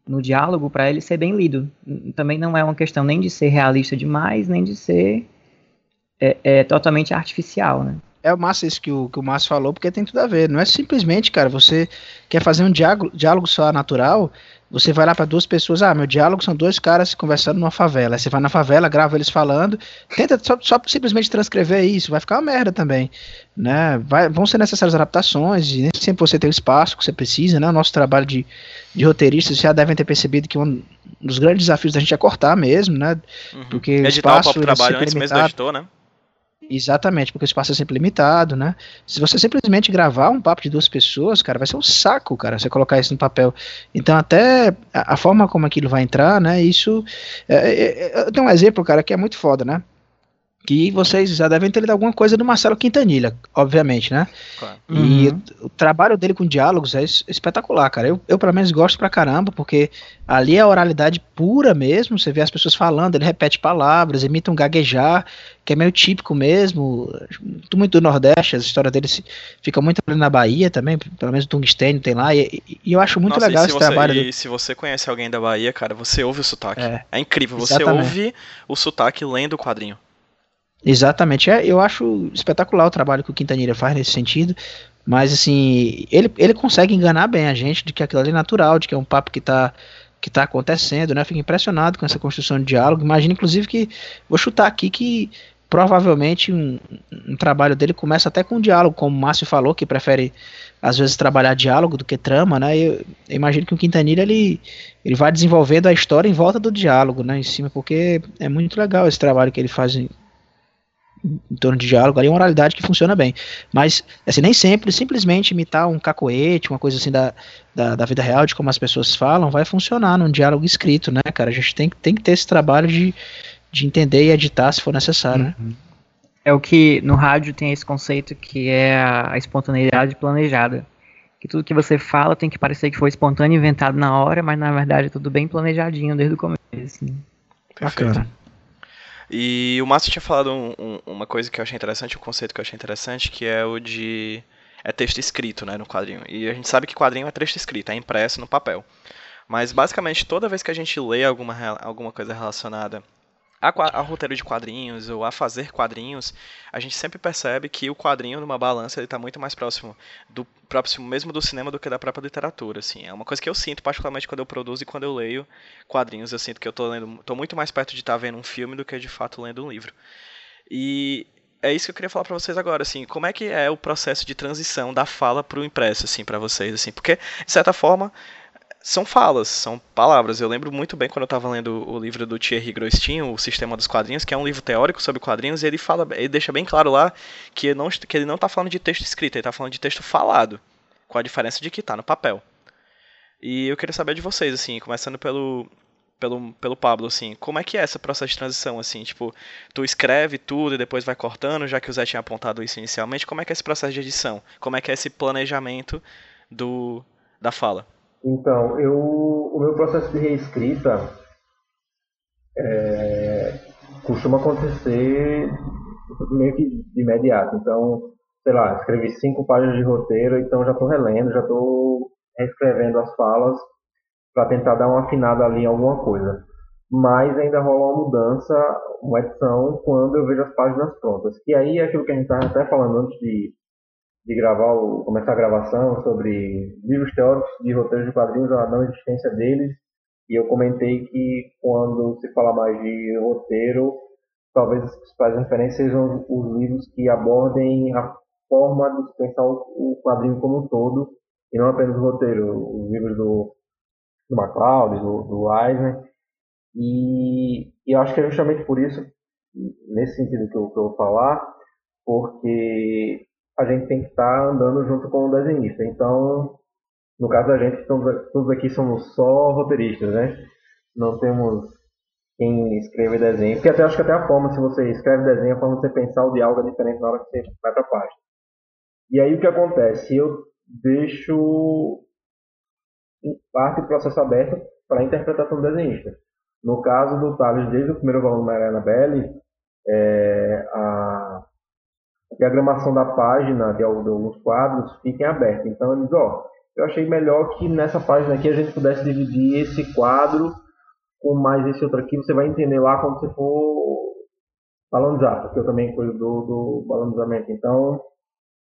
no diálogo para ele ser bem lido. Também não é uma questão nem de ser realista demais, nem de ser é, é totalmente artificial, né? É massa isso que o, que o Márcio falou, porque tem tudo a ver. Não é simplesmente, cara, você quer fazer um diálogo, diálogo só natural, você vai lá para duas pessoas, ah, meu diálogo são dois caras conversando numa favela. Aí você vai na favela, grava eles falando, tenta só, só simplesmente transcrever isso, vai ficar uma merda também, né? Vai, vão ser necessárias adaptações, e nem sempre você tem o espaço que você precisa, né? O nosso trabalho de, de roteiristas já devem ter percebido que um dos grandes desafios da gente é cortar mesmo, né? Uhum. Porque Editar o espaço o próprio trabalho antes mesmo do editor, né? Exatamente, porque o espaço é sempre limitado, né? Se você simplesmente gravar um papo de duas pessoas, cara, vai ser um saco, cara, você colocar isso no papel. Então, até a, a forma como aquilo vai entrar, né? Isso. É, é, é eu tenho um exemplo, cara, que é muito foda, né? Que vocês já devem ter lido alguma coisa do Marcelo Quintanilha, obviamente, né? Claro. E uhum. o, trabalho dele com diálogos é espetacular, cara. Eu, eu, pelo menos, gosto pra caramba, porque ali é a oralidade pura mesmo, você vê as pessoas falando, ele repete palavras, imita um gaguejar, que é meio típico mesmo, muito, do Nordeste, a história dele se, fica muito ali na Bahia também, pelo menos o Tungstênio tem lá, e, e eu acho muito Nossa, legal esse você, trabalho. E se você conhece alguém da Bahia, cara, você ouve o sotaque. É, é incrível, você exatamente. ouve o sotaque lendo o quadrinho. Exatamente. É, eu acho espetacular o trabalho que o Quintanilha faz nesse sentido. Mas assim, ele, ele consegue enganar bem a gente de que aquilo ali é natural, de que é um papo que está que tá acontecendo, né? Fico impressionado com essa construção de diálogo. Imagino, inclusive, que. Vou chutar aqui que provavelmente um, um, trabalho dele começa até com diálogo, como o Márcio falou, que prefere às vezes trabalhar diálogo do que trama, né? Eu, eu imagino que o Quintanilha ele, ele vai desenvolvendo a história em volta do diálogo, né? Em cima, porque é muito legal esse trabalho que ele faz em torno de diálogo, ali é uma oralidade que funciona bem. Mas, assim, nem sempre, simplesmente imitar um cacoete, uma coisa assim da, da, da, vida real, de como as pessoas falam, vai funcionar num diálogo escrito, né, cara? A gente tem, tem que ter esse trabalho de, de entender e editar se for necessário, né? uhum. né? É o que no rádio tem esse conceito que é a espontaneidade planejada. Que tudo que você fala tem que parecer que foi espontâneo, inventado na hora, mas na verdade é tudo bem planejadinho desde o começo. Né? Perfeito. Bacana. E o Márcio tinha falado um, um, uma coisa que eu achei interessante, um conceito que eu achei interessante, que é o de é texto escrito, né, no quadrinho. E a gente sabe que quadrinho é texto escrito, é impresso no papel. Mas basicamente toda vez que a gente lê alguma, alguma coisa relacionada a, a, roteiro de quadrinhos ou a fazer quadrinhos, a gente sempre percebe que o quadrinho numa balança ele está muito mais próximo do próximo mesmo do cinema do que da própria literatura, assim. É uma coisa que eu sinto particularmente quando eu produzo e quando eu leio quadrinhos, eu sinto que eu tô lendo, tô muito mais perto de estar tá vendo um filme do que de fato lendo um livro. E é isso que eu queria falar para vocês agora, assim, como é que é o processo de transição da fala para o impresso, assim, para vocês, assim, porque de certa forma são falas, são palavras. Eu lembro muito bem quando eu estava lendo o livro do Thierry Grostin, O Sistema dos Quadrinhos, que é um livro teórico sobre quadrinhos, e ele fala, ele deixa bem claro lá que, não, que ele não está falando de texto escrito, ele está falando de texto falado, com a diferença de que está no papel. E eu queria saber de vocês, assim, começando pelo, pelo, pelo Pablo, assim, como é que é esse processo de transição, assim, tipo, tu escreve tudo e depois vai cortando, já que o Zé tinha apontado isso inicialmente, como é que é esse processo de edição? Como é que é esse planejamento do, da fala? Então, eu, o meu processo de reescrita é, costuma acontecer meio que de imediato. Então, sei lá, escrevi cinco páginas de roteiro, então já estou relendo, já estou reescrevendo as falas para tentar dar uma afinada ali em alguma coisa. Mas ainda rola uma mudança, uma edição, quando eu vejo as páginas prontas. E aí é aquilo que a gente estava até falando antes de de gravar o, começar a gravação sobre livros teóricos de roteiros de quadrinhos, a não existência deles. E eu comentei que quando se fala mais de roteiro, talvez as principais referências sejam os livros que abordem a forma de pensar o quadrinho como um todo, e não apenas o roteiro, os livros do, do MacLeod, do, do Eisner. E, e eu acho que é justamente por isso, nesse sentido que eu, que eu vou falar, porque a gente tem que estar andando junto com o desenhista. Então, no caso da gente, todos aqui somos só roteiristas, né? Não temos quem escreve desenho. Porque até acho que até a forma, se você escreve desenho, a forma de você pensar o diálogo é diferente na hora que você vai para a página. E aí o que acontece? Eu deixo parte do processo aberto para a interpretação do desenhista. No caso do Thales, desde o primeiro volume da Mariana Belli, é, a diagramação da página de alguns quadros fiquem abertos. Então eles, ó, eu achei melhor que nessa página aqui a gente pudesse dividir esse quadro com mais esse outro aqui. Você vai entender lá quando você for balonizar, porque eu também cuido do, do balonizamento. Então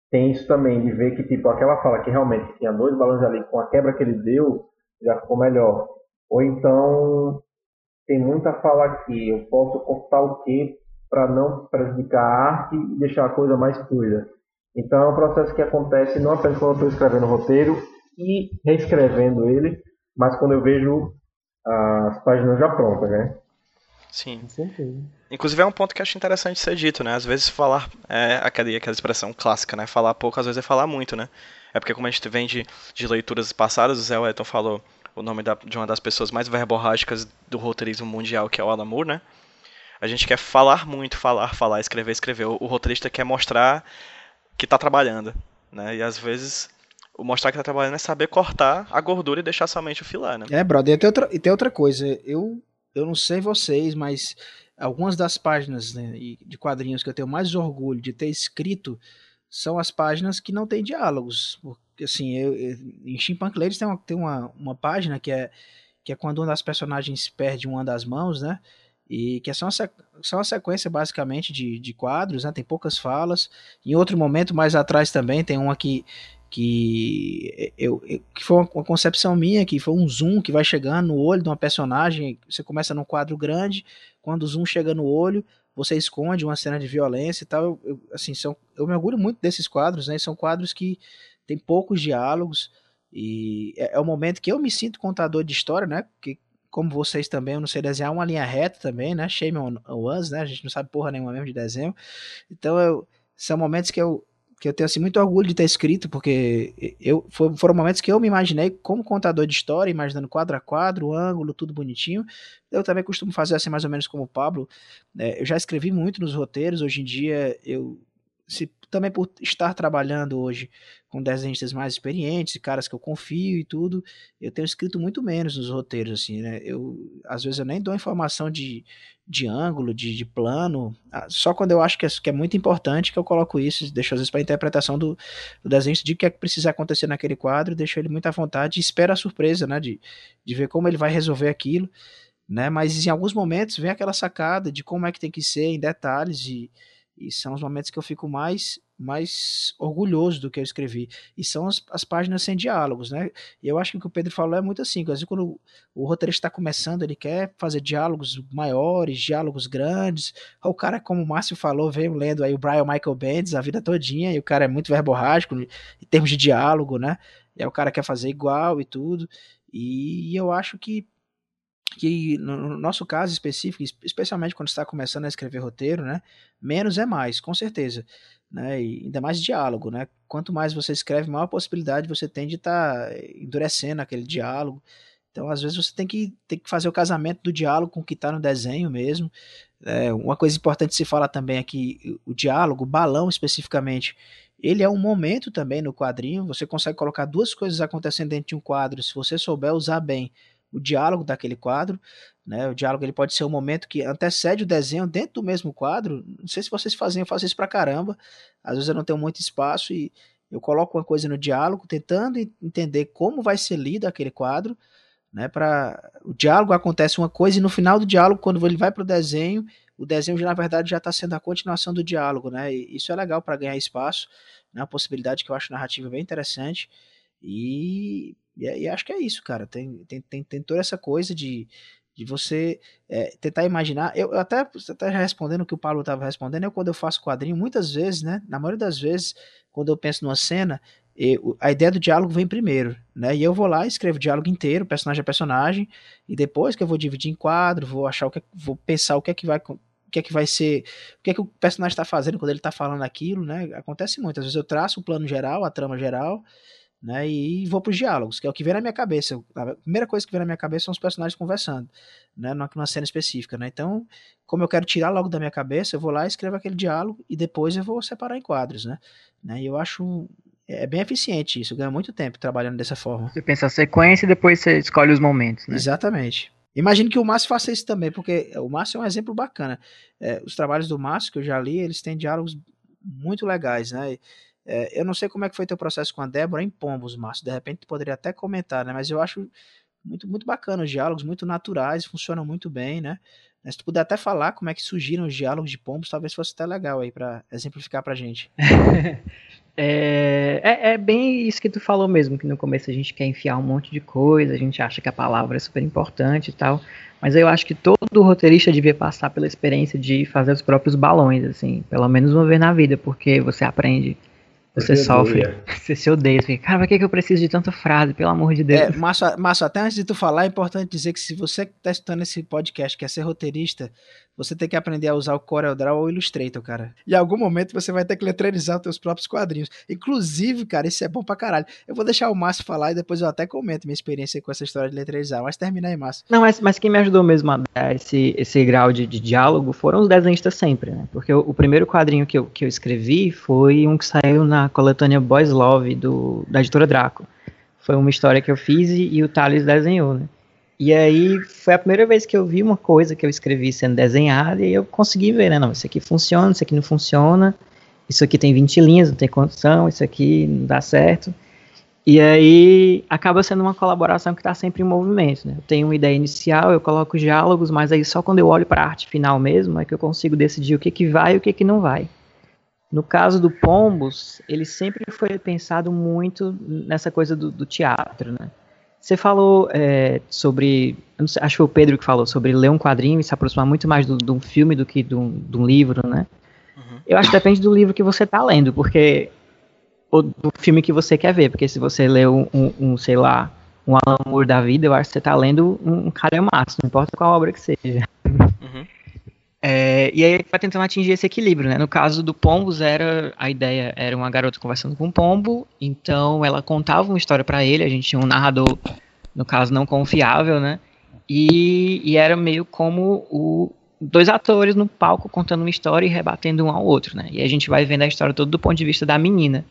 tem isso também de ver que tipo aquela fala que realmente tinha dois balões ali com a quebra que ele deu já ficou melhor. Ou então tem muita fala aqui, eu posso cortar o que para não prejudicar a arte e deixar a coisa mais fluida. Então é um processo que acontece não apenas quando eu estou escrevendo o roteiro e reescrevendo ele, mas quando eu vejo as páginas já prontas, né? Sim. Inclusive é um ponto que eu acho interessante ser dito, né? Às vezes falar é aquela, aquela expressão clássica, né? Falar pouco, às vezes é falar muito, né? É porque como a gente vem de, de leituras passadas, o Zé Wellington falou o nome da, de uma das pessoas mais verborrágicas do roteirismo mundial, que é o Alan Moore, né? A gente quer falar muito, falar, falar, escrever, escrever. O, o roteirista quer mostrar que está trabalhando, né? E às vezes o mostrar que está trabalhando é saber cortar a gordura e deixar somente o filé, né? É, brother, e tem outra, e tem outra coisa. Eu, eu não sei vocês, mas algumas das páginas né, de quadrinhos que eu tenho mais orgulho de ter escrito são as páginas que não tem diálogos. Porque, assim, eu, eu, em Chimpank Ladies tem, uma, tem uma, uma página que é, que é quando uma das personagens perde uma das mãos, né? E que é só uma, sequência basicamente de, de quadros, né? tem poucas falas. Em outro momento, mais atrás também, tem uma que, que, eu, eu, que foi uma, concepção minha, que foi um zoom que vai chegando no olho de uma personagem, você começa num quadro grande, quando o zoom chega no olho, você esconde uma cena de violência e tal, eu, eu assim, são, eu me orgulho muito desses quadros, né? são quadros que tem poucos diálogos, e é, é o momento que eu me sinto contador de história, né? Que, como vocês também, eu não sei desenhar uma linha reta também, né? Shame on us, né? A gente não sabe porra nenhuma mesmo de desenho. Então, eu, são momentos que eu, que eu tenho assim, muito orgulho de ter escrito, porque eu, foram momentos que eu me imaginei como contador de história, imaginando quadro a quadro, ângulo, tudo bonitinho. Eu também costumo fazer assim, mais ou menos como o Pablo. É, eu já escrevi muito nos roteiros, hoje em dia eu se, também por estar trabalhando hoje com desenhistas mais experientes, caras que eu confio e tudo, eu tenho escrito muito menos nos roteiros, assim, né? Eu, às vezes eu nem dou informação de, de ângulo, de, de plano, ah, só quando eu acho que é, que é muito importante que eu coloco isso, deixo às vezes para interpretação do, do desenhista de o que é que precisa acontecer naquele quadro, deixo ele muito à vontade e espero a surpresa, né? De, de ver como ele vai resolver aquilo, né? Mas em alguns momentos vem aquela sacada de como é que tem que ser em detalhes e e são os momentos que eu fico mais mais orgulhoso do que eu escrevi. E são as, as páginas sem diálogos, né? E eu acho que o que o Pedro falou é muito assim, às vezes quando o, roteirista está começando, ele quer fazer diálogos maiores, diálogos grandes. O cara, como o Márcio falou, veio lendo aí o Brian Michael Bendis a vida todinha, e o cara é muito verborrágico em termos de diálogo, né? E aí o cara quer fazer igual e tudo. E eu acho que que no nosso caso específico, especialmente quando está começando a escrever roteiro, né, menos é mais, com certeza, né, e ainda mais diálogo, né, quanto mais você escreve, maior possibilidade você tem de estar tá endurecendo aquele diálogo, então às vezes você tem que, tem que fazer o casamento do diálogo com o que está no desenho mesmo, é, uma coisa importante se falar também é que o diálogo, o balão especificamente, ele é um momento também no quadrinho, você consegue colocar duas coisas acontecendo dentro de um quadro, se você souber usar bem o diálogo daquele quadro, né? O diálogo ele pode ser um momento que antecede o desenho dentro do mesmo quadro. Não sei se vocês fazem, eu faço isso pra caramba. Às vezes eu não tenho muito espaço e eu coloco uma coisa no diálogo, tentando entender como vai ser lido aquele quadro, né? Para o diálogo acontece uma coisa e no final do diálogo, quando ele vai para o desenho, o desenho na verdade já está sendo a continuação do diálogo, né? E isso é legal para ganhar espaço, né? Uma possibilidade que eu acho narrativa bem interessante. E e, e, acho que é isso, cara. Tem, tem, tem, tem toda essa coisa de, de você é, tentar imaginar. Eu, eu até você tá respondendo o que o Paulo estava respondendo. Eu, quando eu faço quadrinho, muitas vezes, né? Na maioria das vezes, quando eu penso numa cena, eu, a ideia do diálogo vem primeiro, né? E eu vou lá, escrevo o diálogo inteiro, personagem a personagem, e depois que eu vou dividir em quadro, vou achar o que, é, vou pensar o que é que vai o que é que vai ser, o que é que o personagem está fazendo quando ele está falando aquilo, né? Acontece muito. Às vezes eu traço o plano geral, a trama geral, né? E vou para os diálogos, que é o que vem na minha cabeça. A primeira coisa que vem na minha cabeça são os personagens conversando, né? Numa cena específica, né? Então, como eu quero tirar logo da minha cabeça, eu vou lá e escrevo aquele diálogo e depois eu vou separar em quadros, né? né? E eu acho é bem eficiente isso, ganha muito tempo trabalhando dessa forma. Você pensa a sequência e depois você escolhe os momentos, né? Exatamente. Imagino que o Márcio faça isso também, porque o Márcio é um exemplo bacana. É, os trabalhos do Márcio que eu já li, eles têm diálogos muito legais, né? É, eu não sei como é que foi teu processo com a Débora em Pombos, Márcio. De repente tu poderia até comentar, né? Mas eu acho muito, muito bacana os diálogos, muito naturais, funcionam muito bem, né? Se tu puder até falar como é que surgiram os diálogos de Pombos, talvez fosse até legal aí para exemplificar pra gente. é, é, é, bem isso que tu falou mesmo, que no começo a gente quer enfiar um monte de coisa, a gente acha que a palavra é super importante e tal, mas eu acho que todo roteirista devia passar pela experiência de fazer os próprios balões, assim, pelo menos uma vez na vida, porque você aprende você sofre. Você se odeia. Você fica, cara, pra que, que eu preciso de tanta frase? Pelo amor de Deus. É, Márcio, até antes de tu falar, é importante dizer que se você que tá escutando esse podcast quer ser roteirista, você tem que aprender a usar o CorelDRAW ou o Illustrator, cara. Em algum momento você vai ter que letreirizar os teus próprios quadrinhos. Inclusive, cara, isso é bom pra caralho. Eu vou deixar o Márcio falar e depois eu até comento minha experiência com essa história de letreirizar. Mas termina aí, Márcio. Não, mas, mas quem me ajudou mesmo a dar esse, esse grau de, de diálogo foram os desenhistas sempre, né? Porque o, o, primeiro quadrinho que eu, que eu escrevi foi um que saiu na coletânea Boys Love, do, da editora Draco. Foi uma história que eu fiz e, e o Thales desenhou, né? E aí foi a primeira vez que eu vi uma coisa que eu escrevi sendo desenhada e eu consegui ver, né? Não, isso aqui funciona, isso aqui não funciona, isso aqui tem 20 linhas, não tem condição, isso aqui não dá certo. E aí acaba sendo uma colaboração que está sempre em movimento, né? Eu tenho uma ideia inicial, eu coloco diálogos, mas aí só quando eu olho para a arte final mesmo é que eu consigo decidir o que, que vai e o que, que não vai. No caso do Pombos, ele sempre foi pensado muito nessa coisa do, do teatro, né? Você falou é, sobre. Sei, acho que foi o Pedro que falou sobre ler um quadrinho e se aproximar muito mais de um filme do que de um, livro, né? Uhum. Eu acho que depende do livro que você está lendo, porque. Ou do filme que você quer ver, porque se você lê um, um, um sei lá, um Moore da vida, eu acho que você está lendo um, um calhamaço, não importa qual obra que seja. É, e aí vai tentando atingir esse equilíbrio, né? No caso do Pombos, era a ideia era uma garota conversando com um pombo, então ela contava uma história para ele, a gente tinha um narrador, no caso não confiável, né? E, e era meio como o, dois atores no palco contando uma história e rebatendo um ao outro, né? E a gente vai vendo a história toda do ponto de vista da menina.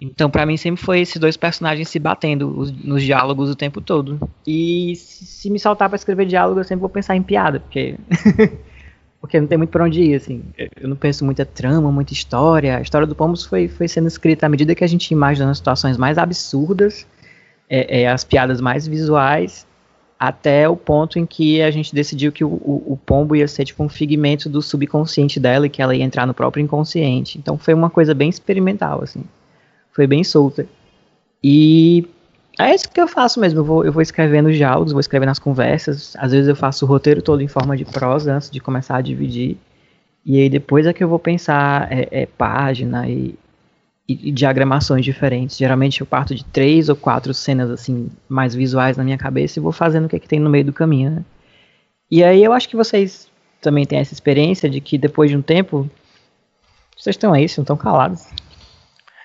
Então, para mim, sempre foi esses dois personagens se batendo os, nos diálogos o tempo todo. E se, se me saltar para escrever diálogo, eu sempre vou pensar em piada, porque. porque não tem muito para onde ir, assim. Eu não penso muita trama, muita história. A história do Pomos foi, foi sendo escrita à medida que a gente ia imaginando situações mais absurdas, é, é, as piadas mais visuais, até o ponto em que a gente decidiu que o, o, o, pombo ia ser tipo um figmento do subconsciente dela e que ela ia entrar no próprio inconsciente. Então foi uma coisa bem experimental, assim foi bem solta. E é isso que eu faço mesmo. Eu vou, eu vou escrevendo os diálogos, vou escrevendo as conversas. Às vezes eu faço o roteiro todo em forma de prosa antes de começar a dividir. E aí depois é que eu vou pensar é, é, página e, e, e, diagramações diferentes. Geralmente eu parto de três ou quatro cenas assim mais visuais na minha cabeça e vou fazendo o que, é que tem no meio do caminho. Né? E aí eu acho que vocês também têm essa experiência de que depois de um tempo vocês estão aí, não estão calados.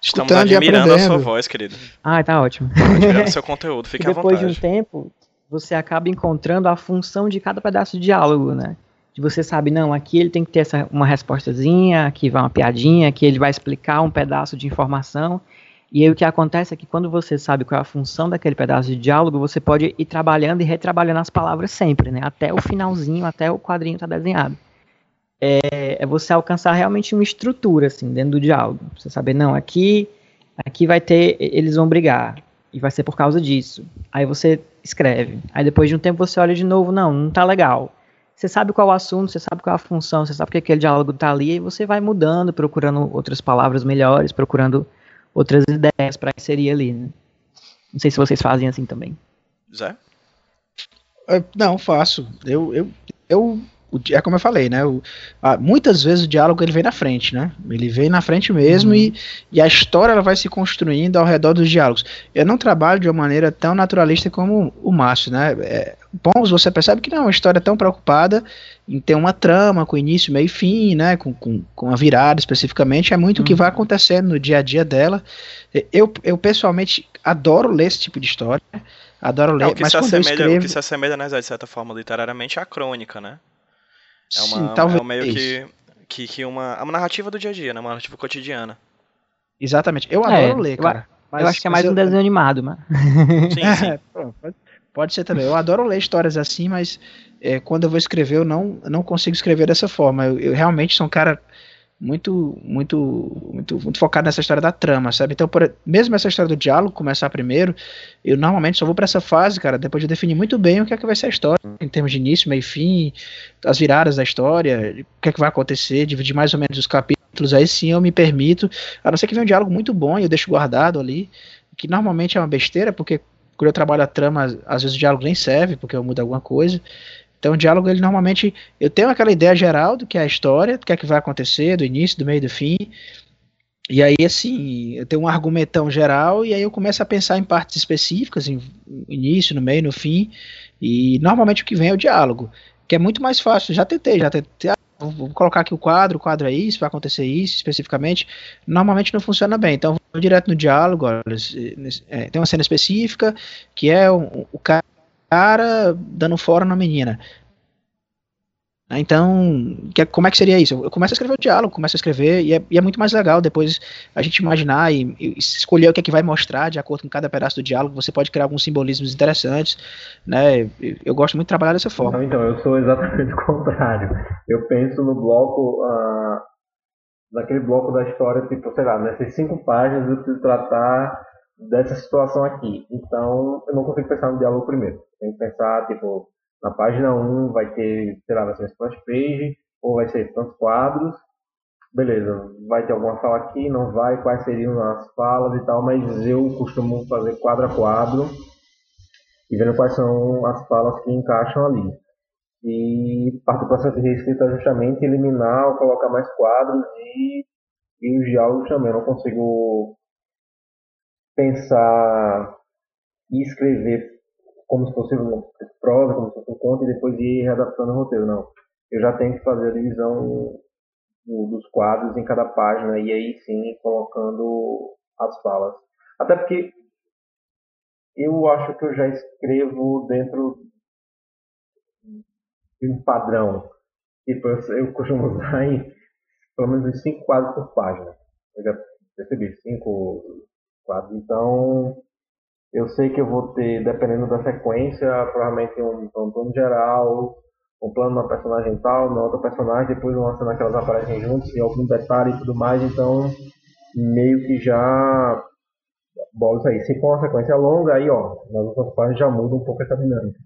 Estamos admirando a sua voz, querido. Ah, tá ótimo. Admirando seu conteúdo, fique à vontade. Depois de um tempo, você acaba encontrando a função de cada pedaço de diálogo, né? De você sabe, não, aqui ele tem que ter essa, uma respostazinha, aqui vai uma piadinha, aqui ele vai explicar um pedaço de informação. E aí o que acontece é que quando você sabe qual é a função daquele pedaço de diálogo, você pode ir trabalhando e retrabalhando as palavras sempre, né? Até o finalzinho, até o quadrinho estar tá desenhado é, é, você alcançar realmente uma estrutura assim dentro do diálogo. Você saber, não, aqui, aqui vai ter, eles vão brigar e vai ser por causa disso. Aí você escreve. Aí depois de um tempo você olha de novo, não, não tá legal. Você sabe qual é o assunto, você sabe qual é a função, você sabe que aquele diálogo tá ali e você vai mudando, procurando outras palavras melhores, procurando outras ideias para inserir ali. Né? Não sei se vocês fazem assim também. Zé? É, não, faço. Eu, eu, eu é como eu falei, né? O, a, muitas vezes o diálogo ele vem na frente, né? Ele vem na frente mesmo uhum. e, e a história ela vai se construindo ao redor dos diálogos. Eu não trabalho de uma maneira tão naturalista como o Márcio, né? É, você percebe que não é uma história tão preocupada em ter uma trama com início, meio e fim, né? Com, com, com a virada especificamente. É muito o que uhum. vai acontecendo no dia a dia dela. Eu, eu pessoalmente adoro ler esse tipo de história. Adoro ler, é, o que mas se quando assemelha, escrevo... O que se assemelha, né, de certa forma, literariamente, é a crônica, né? É uma, Sim, talvez. É meio que, que, que uma, uma narrativa do dia a dia, né? Uma narrativa cotidiana. Exatamente. Eu é, adoro ler, cara. Mas, eu acho que é mais um desenho animado, mano. Sim, sim. pode, pode ser também. Eu adoro ler histórias assim, mas é, quando eu vou escrever, eu não, não consigo escrever dessa forma. Eu, eu realmente sou um cara muito, muito, muito, muito focado nessa história da trama, sabe? Então, por, mesmo essa história do diálogo começar primeiro, eu normalmente só vou para essa fase, cara, depois de definir muito bem o que é que vai ser a história, em termos de início, meio e fim, as viradas da história, o que é que vai acontecer, dividir mais ou menos os capítulos, aí sim eu me permito, a não ser que venha um diálogo muito bom e eu deixo guardado ali, que normalmente é uma besteira, porque quando eu trabalho a trama, às vezes o diálogo nem serve, porque eu mudo alguma coisa, então o diálogo, ele normalmente, eu tenho aquela ideia geral do que é a história, do que é que vai acontecer, do início, do meio, do fim, e aí, assim, eu tenho um argumentão geral e aí eu começo a pensar em partes específicas, em início, no meio, no fim, e normalmente o que vem é o diálogo, que é muito mais fácil. Já tentei, já tentei. Ah, vou colocar aqui o quadro, o quadro é isso, vai acontecer isso especificamente. Normalmente não funciona bem, então vou direto no diálogo. Olha, é, tem uma cena específica que é o, o cara cara dando fora na menina. Então, que, como é que seria isso? Eu começo a escrever o diálogo, começo a escrever, e é, e é muito mais legal depois a gente imaginar e, e, escolher o que é que vai mostrar de acordo com cada pedaço do diálogo. Você pode criar alguns simbolismos interessantes, né? Eu gosto muito de trabalhar dessa forma. Então, eu sou exatamente o contrário. Eu penso no bloco, uh, naquele bloco da história, tipo, sei lá, nessas cinco páginas eu preciso tratar dessa situação aqui. Então, eu não consigo pensar no diálogo primeiro. Tem que pensar, tipo, na página 1 vai ter, sei lá, vai ser splash page, ou vai ser tantos quadros. Beleza, vai ter alguma fala aqui, não vai, quais seriam as falas e tal, mas eu costumo fazer quadro a quadro e vendo quais são as falas que encaixam ali. E parte do processo de reescrita é justamente eliminar ou colocar mais quadros e, e os diálogos também. Eu não consigo pensar e escrever como se fosse uma prosa, como se fosse um conto, e depois ir readaptando o roteiro. Não. Eu já tenho que fazer a divisão do, dos quadros em cada página, e aí sim colocando as falas. Até porque eu acho que eu já escrevo dentro de um padrão. Tipo, eu, eu costumo usar em pelo menos cinco 5 quadros por página. Eu já percebi, 5, então, eu sei que eu vou ter, dependendo da sequência, provavelmente um, um plano geral, um plano uma personagem tal, uma outra personagem, depois uma cena que elas aparecem juntos, e algum detalhe e tudo mais, então meio que já bola isso aí. Se for uma sequência longa, aí ó, nas outras páginas já muda um pouco essa dinâmica.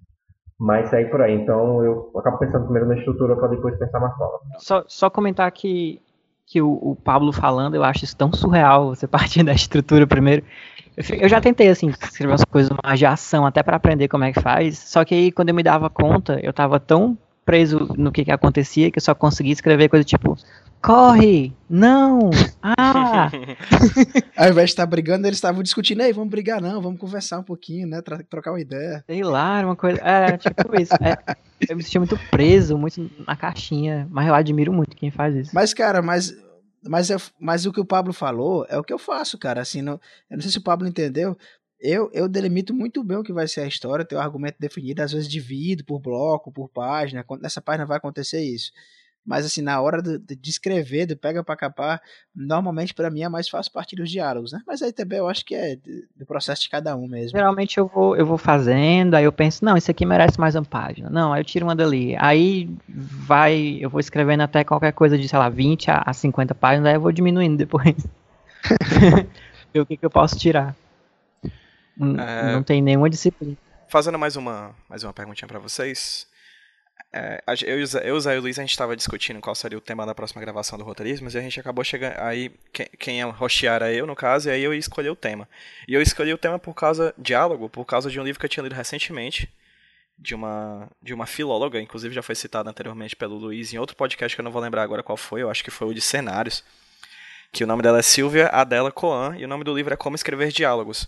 Mas aí por aí. Então eu acabo pensando primeiro na estrutura para depois pensar mais fala. Só, só comentar que que o, o, Pablo falando, eu acho isso tão surreal, você partir da estrutura primeiro. Eu, eu já tentei, assim, escrever umas coisas mais de ação, até para aprender como é que faz. Só que aí, quando eu me dava conta, eu tava tão preso no que, que acontecia que eu só conseguia escrever coisa tipo corre! Não! Ah! Ao invés de estar brigando, eles estavam discutindo, ei, vamos brigar não, vamos conversar um pouquinho, né, trocar uma ideia. Sei lá, uma coisa, é, tipo isso. É, eu me sentia muito preso, muito na caixinha, mas eu admiro muito quem faz isso. Mas, cara, mas... Mas, é, mas o que o Pablo falou é o que eu faço, cara. Assim, não, eu não sei se o Pablo entendeu. Eu, eu delimito muito bem o que vai ser a história, tenho um argumento definido, às vezes divido por bloco, por página. Nessa página vai acontecer isso. Mas assim, na hora de, de escrever, do pega para capar, normalmente para mim é mais fácil partir dos diálogos, né? Mas aí também eu acho que é do processo de cada um mesmo. Geralmente eu vou, eu vou fazendo, aí eu penso, não, isso aqui merece mais uma página. Não, aí eu tiro uma dali. Aí vai, eu vou escrevendo até qualquer coisa de, sei lá, 20 a, 50 páginas, aí eu vou diminuindo depois. Ver o que, que eu posso tirar. É... Não tem nenhuma disciplina. Fazendo mais uma, mais uma perguntinha para vocês. É, eu, eu, o Zé e o Luiz, a gente estava discutindo qual seria o tema da próxima gravação do Roteirismo, e a gente acabou chegando. Aí, quem, ia rostear era eu, no caso, e aí eu escolhi o tema. E eu escolhi o tema por causa. Diálogo, por causa de um livro que eu tinha lido recentemente, de uma, de uma filóloga, inclusive já foi citado anteriormente pelo Luiz em outro podcast que eu não vou lembrar agora qual foi, eu acho que foi o de Cenários. Que o nome dela é Silvia Adela Coan, e o nome do livro é Como Escrever Diálogos,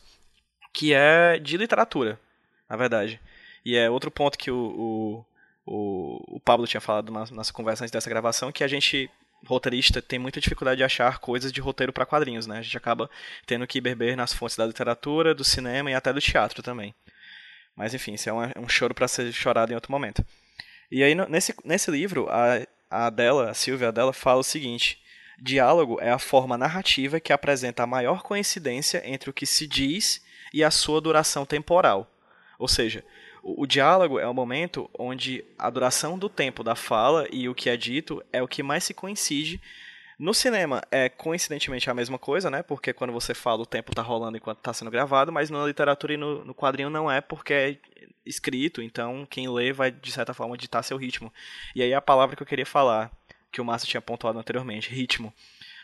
que é de literatura, na verdade. E é outro ponto que o, o o, o Pablo tinha falado na nossa conversa antes dessa gravação, que a gente, roteirista, tem muita dificuldade de achar coisas de roteiro para quadrinhos, né? A gente acaba tendo que beber nas fontes da literatura, do cinema e até do teatro também. Mas enfim, isso é um, é um choro para ser chorado em outro momento. E aí, nesse, nesse livro, a, a dela, a Silvia dela, fala o seguinte: diálogo é a forma narrativa que apresenta a maior coincidência entre o que se diz e a sua duração temporal. Ou seja, o, o, diálogo é o momento onde a duração do tempo da fala e o que é dito é o que mais se coincide. No cinema é coincidentemente a mesma coisa, né? Porque quando você fala o tempo está rolando enquanto está sendo gravado, mas na literatura e no, no, quadrinho não é porque é escrito, então quem lê vai de certa forma ditar seu ritmo. E aí a palavra que eu queria falar, que o Márcio tinha pontuado anteriormente, ritmo.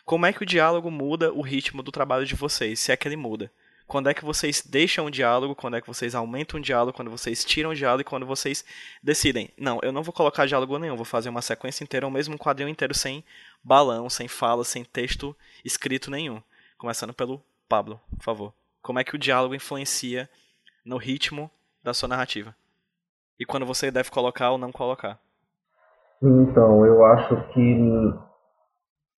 Como é que o diálogo muda o ritmo do trabalho de vocês, se é que ele muda? Quando é que vocês deixam o diálogo, quando é que vocês aumentam o diálogo, quando vocês tiram o diálogo e quando vocês decidem. Não, eu não vou colocar diálogo nenhum, vou fazer uma sequência inteira ou mesmo um quadrinho inteiro sem balão, sem fala, sem texto escrito nenhum. Começando pelo Pablo, por favor. Como é que o diálogo influencia no ritmo da sua narrativa? E quando você deve colocar ou não colocar? Então, eu acho que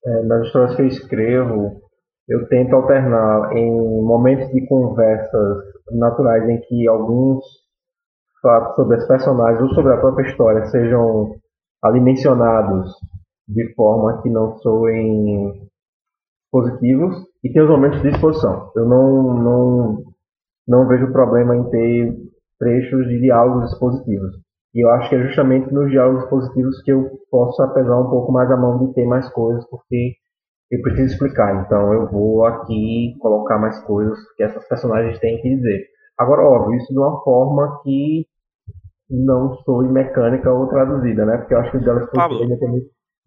é, nas histórias que eu escrevo, eu tento alternar em momentos de conversas naturais em que alguns fatos sobre as personagens ou sobre a própria história sejam ali mencionados de forma que não soem positivos e tem os momentos de exposição. Eu não, não, não vejo problema em ter trechos de diálogos expositivos. E eu acho que é justamente nos diálogos expositivos que eu posso apesar um pouco mais a mão de ter mais coisas, porque eu preciso explicar, então eu vou aqui colocar mais coisas que essas personagens têm que dizer. Agora, óbvio, isso de uma forma que não soe mecânica ou traduzida, né? Porque eu acho que o diálogo Pablo,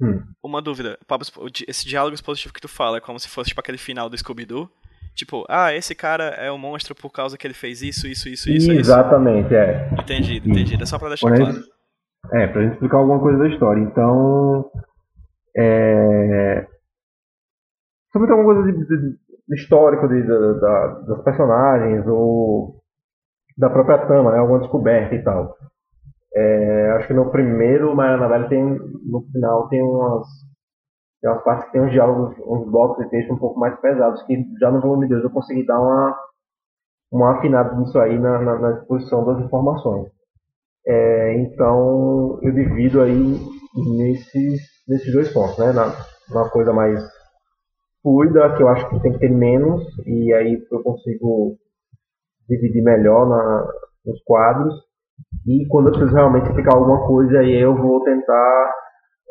hum. uma dúvida. Pablo, esse diálogo expositivo que tu fala é como se fosse tipo aquele final do Scooby-Doo? Tipo, ah, esse cara é um monstro por causa que ele fez isso, isso, isso, isso. Exatamente, isso. é. Entendido, entendido. É só pra deixar claro. É, pra gente explicar alguma coisa da história. Então, é, sobre alguma coisa de, de, de histórico de, da, das personagens ou da própria trama, né? Alguma descoberta e tal. É, acho que no primeiro Maria Velha tem no final tem umas tem umas partes que tem uns diálogos, uns blocos de texto um pouco mais pesados que já no volume 2 eu consegui dar uma uma afinada nisso aí na, na, na exposição das informações. É, então eu divido aí nesses, nesses dois pontos, né? Na, uma coisa mais fluida, que eu acho que tem que ter menos, e aí eu consigo dividir melhor na, nos quadros. E quando eu preciso realmente explicar alguma coisa, aí eu vou tentar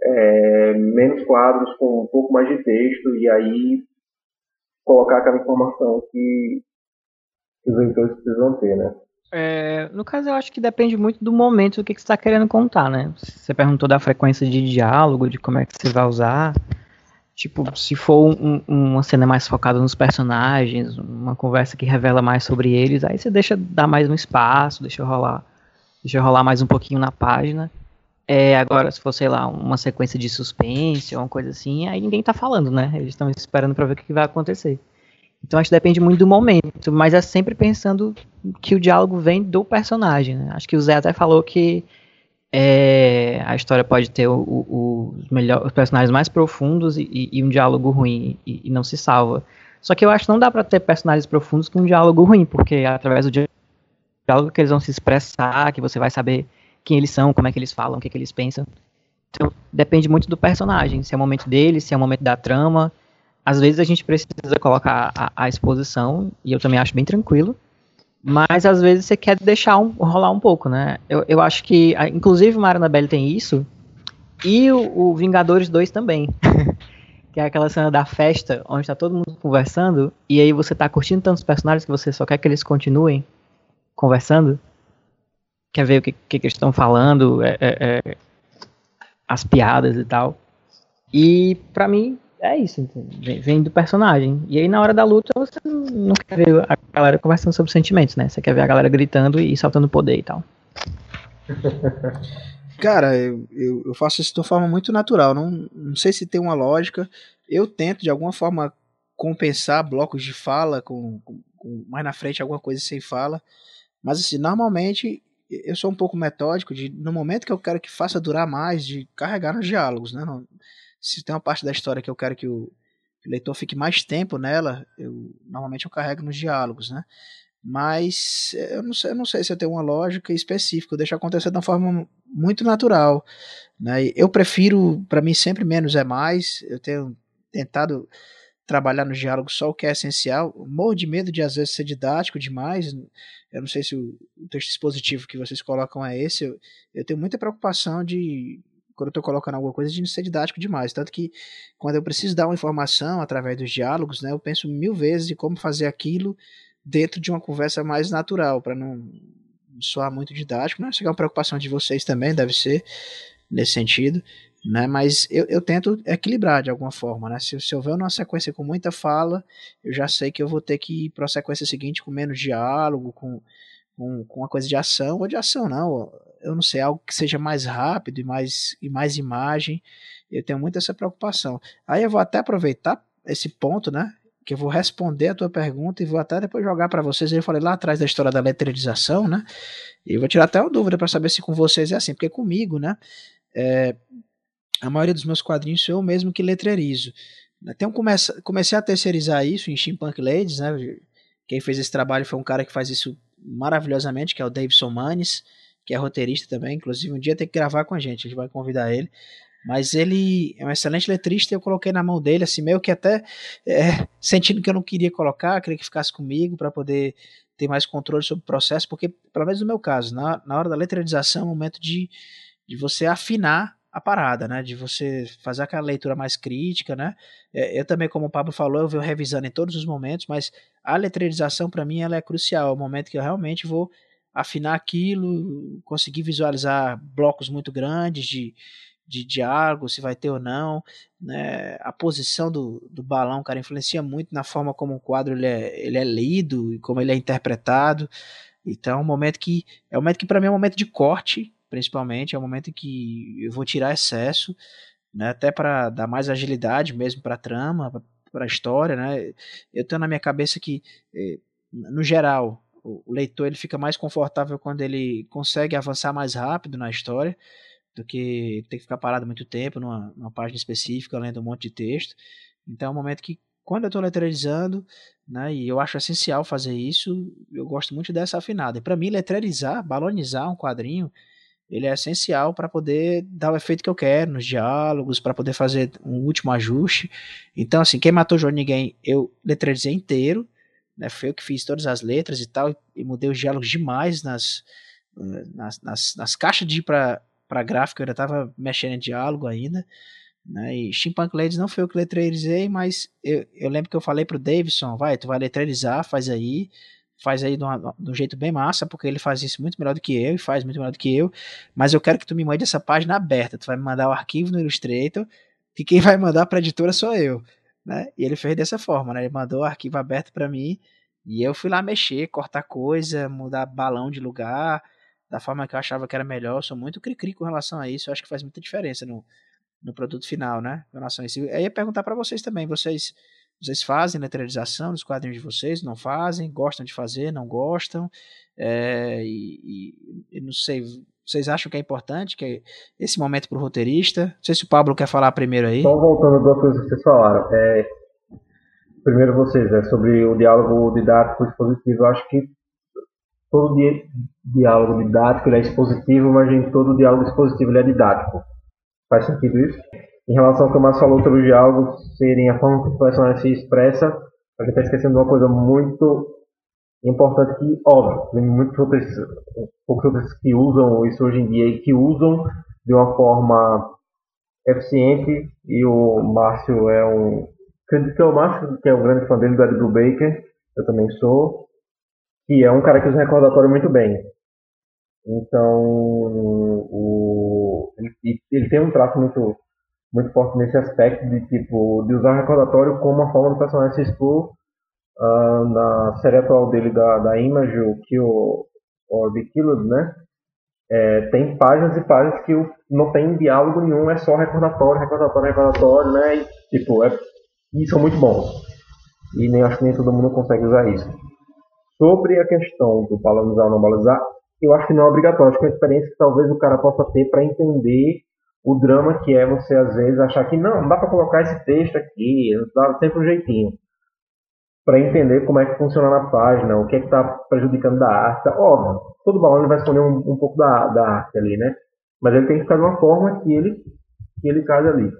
é, menos quadros com um pouco mais de texto, e aí colocar aquela informação que, que os leitores precisam ter, né? É, no caso, eu acho que depende muito do momento do que, que você está querendo contar, né? Você perguntou da frequência de diálogo, de como é que você vai usar. Tipo, se for um, uma cena mais focada nos personagens, uma conversa que revela mais sobre eles, aí você deixa dar mais um espaço, deixa rolar, deixa rolar mais um pouquinho na página. É, agora, se for, sei lá, uma sequência de suspense ou uma coisa assim, aí ninguém tá falando, né? Eles estão esperando para ver o que, vai acontecer. Então acho que depende muito do momento, mas é sempre pensando que o diálogo vem do personagem. Né? Acho que o Zé até falou que é, a história pode ter o, o, os, melhor, os personagens mais profundos e, e um diálogo ruim e, e, não se salva. Só que eu acho que não dá para ter personagens profundos com um diálogo ruim, porque é através do diálogo que eles vão se expressar, que você vai saber quem eles são, como é que eles falam, o que, que eles pensam. Então depende muito do personagem, se é o momento dele, se é o momento da trama, às vezes a gente precisa colocar a, a, exposição, e eu também acho bem tranquilo, mas às vezes você quer deixar um, rolar um pouco, né? Eu, eu acho que, inclusive o Mario Belli tem isso, e o, o Vingadores 2 também. que é aquela cena da festa, onde tá todo mundo conversando, e aí você tá curtindo tantos personagens que você só quer que eles continuem conversando. Quer ver o que, que, que eles estão falando, é, é, é, as piadas e tal. E para mim, é isso, vem, vem, do personagem. E aí na hora da luta você não quer ver a galera conversando sobre sentimentos, né? Você quer ver a galera gritando e saltando poder e tal. Cara, eu, eu, eu, faço isso de uma forma muito natural. Não, não sei se tem uma lógica. Eu tento de alguma forma compensar blocos de fala com, com, com mais na frente alguma coisa sem fala. Mas assim, normalmente eu sou um pouco metódico de no momento que eu quero que faça durar mais, de carregar nos diálogos, né? Não, se tem uma parte da história que eu quero que o, leitor fique mais tempo nela, eu normalmente eu carrego nos diálogos, né? Mas eh, eu não, sei, eu não sei se eu tenho uma lógica específica, eu deixo acontecer de uma forma muito natural. Né? Eu prefiro, para mim, sempre menos é mais. Eu tenho tentado trabalhar nos diálogos só o que é essencial. Morro de medo de às vezes ser didático demais. Eu não sei se o texto expositivo que vocês colocam é esse. Eu, eu tenho muita preocupação de quando eu estou colocando alguma coisa, de não ser didático demais. Tanto que quando eu preciso dar uma informação através dos diálogos, né, eu penso mil vezes em como fazer aquilo dentro de uma conversa mais natural, para não soar muito didático. Né? é uma preocupação de vocês também, deve ser nesse sentido. Né, mas eu, eu tento equilibrar de alguma forma, né? Se, se houver uma sequência com muita fala, eu já sei que eu vou ter que ir para a sequência seguinte com menos diálogo, com, com, uma coisa de ação, ou de ação não, eu não sei, algo que seja mais rápido e mais, e mais imagem. Eu tenho muito essa preocupação. Aí eu vou até aproveitar esse ponto, né? Que eu vou responder a tua pergunta e vou até depois jogar para vocês. Eu falei lá atrás da história da letrerização, né? E eu vou tirar até uma dúvida para saber se com vocês é assim, porque comigo, né? É, a maioria dos meus quadrinhos sou eu mesmo que letrerizo. Então comece, comecei a terceirizar isso em Steampunk Ladies, né? Quem fez esse trabalho foi um cara que faz isso maravilhosamente, que é o Davidson Manes que é roteirista também, inclusive um dia tem que gravar com a gente, a gente vai convidar ele. Mas ele é um excelente letrista e eu coloquei na mão dele, assim, meio que até é, sentindo que eu não queria colocar, queria que ficasse comigo para poder ter mais controle sobre o processo, porque, pelo menos no meu caso, na, na hora da letrarização é o momento de, de você afinar a parada, né? De você fazer aquela leitura mais crítica, né? É, eu também, como o Pablo falou, eu venho revisando em todos os momentos, mas a letrarização para mim ela é crucial, é o momento que eu realmente vou afinar aquilo, conseguir visualizar blocos muito grandes de, de diálogo, se vai ter ou não. Né? A posição do, do balão, cara, influencia muito na forma como o quadro ele é, ele é lido e como ele é interpretado. Então, é um momento que é um momento que para mim é um momento de corte, principalmente, é um momento em que eu vou tirar excesso, né? Até para dar mais agilidade mesmo para a trama, para a história, né? Eu tenho na minha cabeça que eh, no geral, o, leitor ele fica mais confortável quando ele consegue avançar mais rápido na história do que ter que ficar parado muito tempo numa, numa página específica lendo um monte de texto. Então é um momento que quando eu estou letrerizando, né, e eu acho essencial fazer isso, eu gosto muito dessa afinada. E para mim, letrerizar, balonizar um quadrinho, ele é essencial para poder dar o efeito que eu quero nos diálogos, para poder fazer um último ajuste. Então, assim, quem matou João Ninguém, eu letreirizei inteiro, né? Foi eu que fiz todas as letras e tal, e mudei os diálogos demais nas, nas, nas, nas caixas de ir para gráfico, eu ainda estava mexendo em diálogo ainda. Né? E Steampunk Ladies não foi eu que letreirizei, mas eu, eu lembro que eu falei pro Davidson, vai, tu vai letreirizar, faz aí, faz aí de, uma, de, um jeito bem massa, porque ele faz isso muito melhor do que eu, e faz muito melhor do que eu, mas eu quero que tu me mande essa página aberta, tu vai me mandar o arquivo no Illustrator, que quem vai mandar pra editora sou eu, né? E ele fez dessa forma, né? Ele mandou o arquivo aberto para mim, e eu fui lá mexer, cortar coisa, mudar balão de lugar, da forma que eu achava que era melhor, eu sou muito cri-cri com relação a isso, eu acho que faz muita diferença no, no produto final, né? Relação a isso. Eu ia perguntar para vocês também, vocês vocês fazem lateralização dos quadrinhos de vocês? Não fazem? Gostam de fazer? Não gostam? É, e, e, não sei, vocês acham que é importante que é esse momento para o roteirista? Não sei se o Pablo quer falar primeiro aí. Só voltando duas coisas que vocês falaram. É, primeiro vocês, é sobre o diálogo didático expositivo. Eu acho que todo di diálogo didático é expositivo, mas nem todo diálogo expositivo é didático. Faz sentido isso? Em relação ao que o Márcio falou sobre os diálogos serem a forma que o personagem se expressa, a gente está esquecendo uma coisa muito importante que, óbvio, tem muitos outros, poucos outros que usam isso hoje em dia e que usam de uma forma eficiente e o Márcio é um acredito que é o Márcio que é um grande fã dele do Ed Blue Baker eu também sou que é um cara que usa recordatório muito bem. Então o, ele, ele tem um traço muito muito forte nesse aspecto de tipo de usar o recordatório como uma forma do personagem se expor uh, na série atual dele da, da Image, o Kill or Be Killed, né? É, tem páginas e páginas que não tem diálogo nenhum, é só recordatório, recordatório, recordatório, né? E, tipo, é, e são muito bons. E nem acho que nem todo mundo consegue usar isso. Sobre a questão do balançar ou não balançar, eu acho que não é obrigatório. Acho que é uma experiência que talvez o cara possa ter para entender o drama que é você às vezes achar que não, não dá para colocar esse texto aqui, dá sempre um jeitinho. Para entender como é que funciona na página, o que é que está prejudicando da arte. Óbvio, todo balão vai esconder um, um pouco da, da arte ali, né? Mas ele tem que ficar de uma forma que ele, que ele case ali.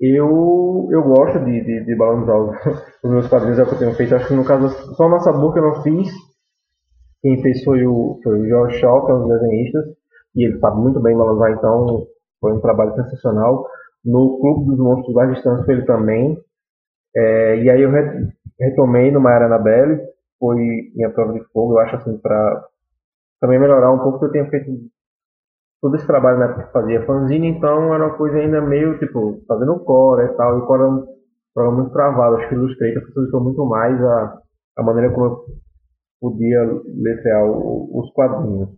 Eu, eu gosto de, de, de os, meus quadrinhos, é o que eu tenho feito. Acho que no caso, só nossa boca eu não fiz. Quem fez foi o, foi o George Shaw, que é um dos desenhistas. E ele sabe muito bem balançar, então foi um trabalho sensacional. No Clube dos Monstros da Distância ele também. É, e aí eu retomei no Maiara Anabelle, foi minha prova de fogo, eu acho assim, para também melhorar um pouco, que eu tenho feito todo esse trabalho na época que fazia fanzine, então era uma coisa ainda meio, tipo, fazendo core e tal, e o core era um programa muito travado, acho que o Illustrator facilitou muito mais a, a maneira como eu podia letrear os quadrinhos.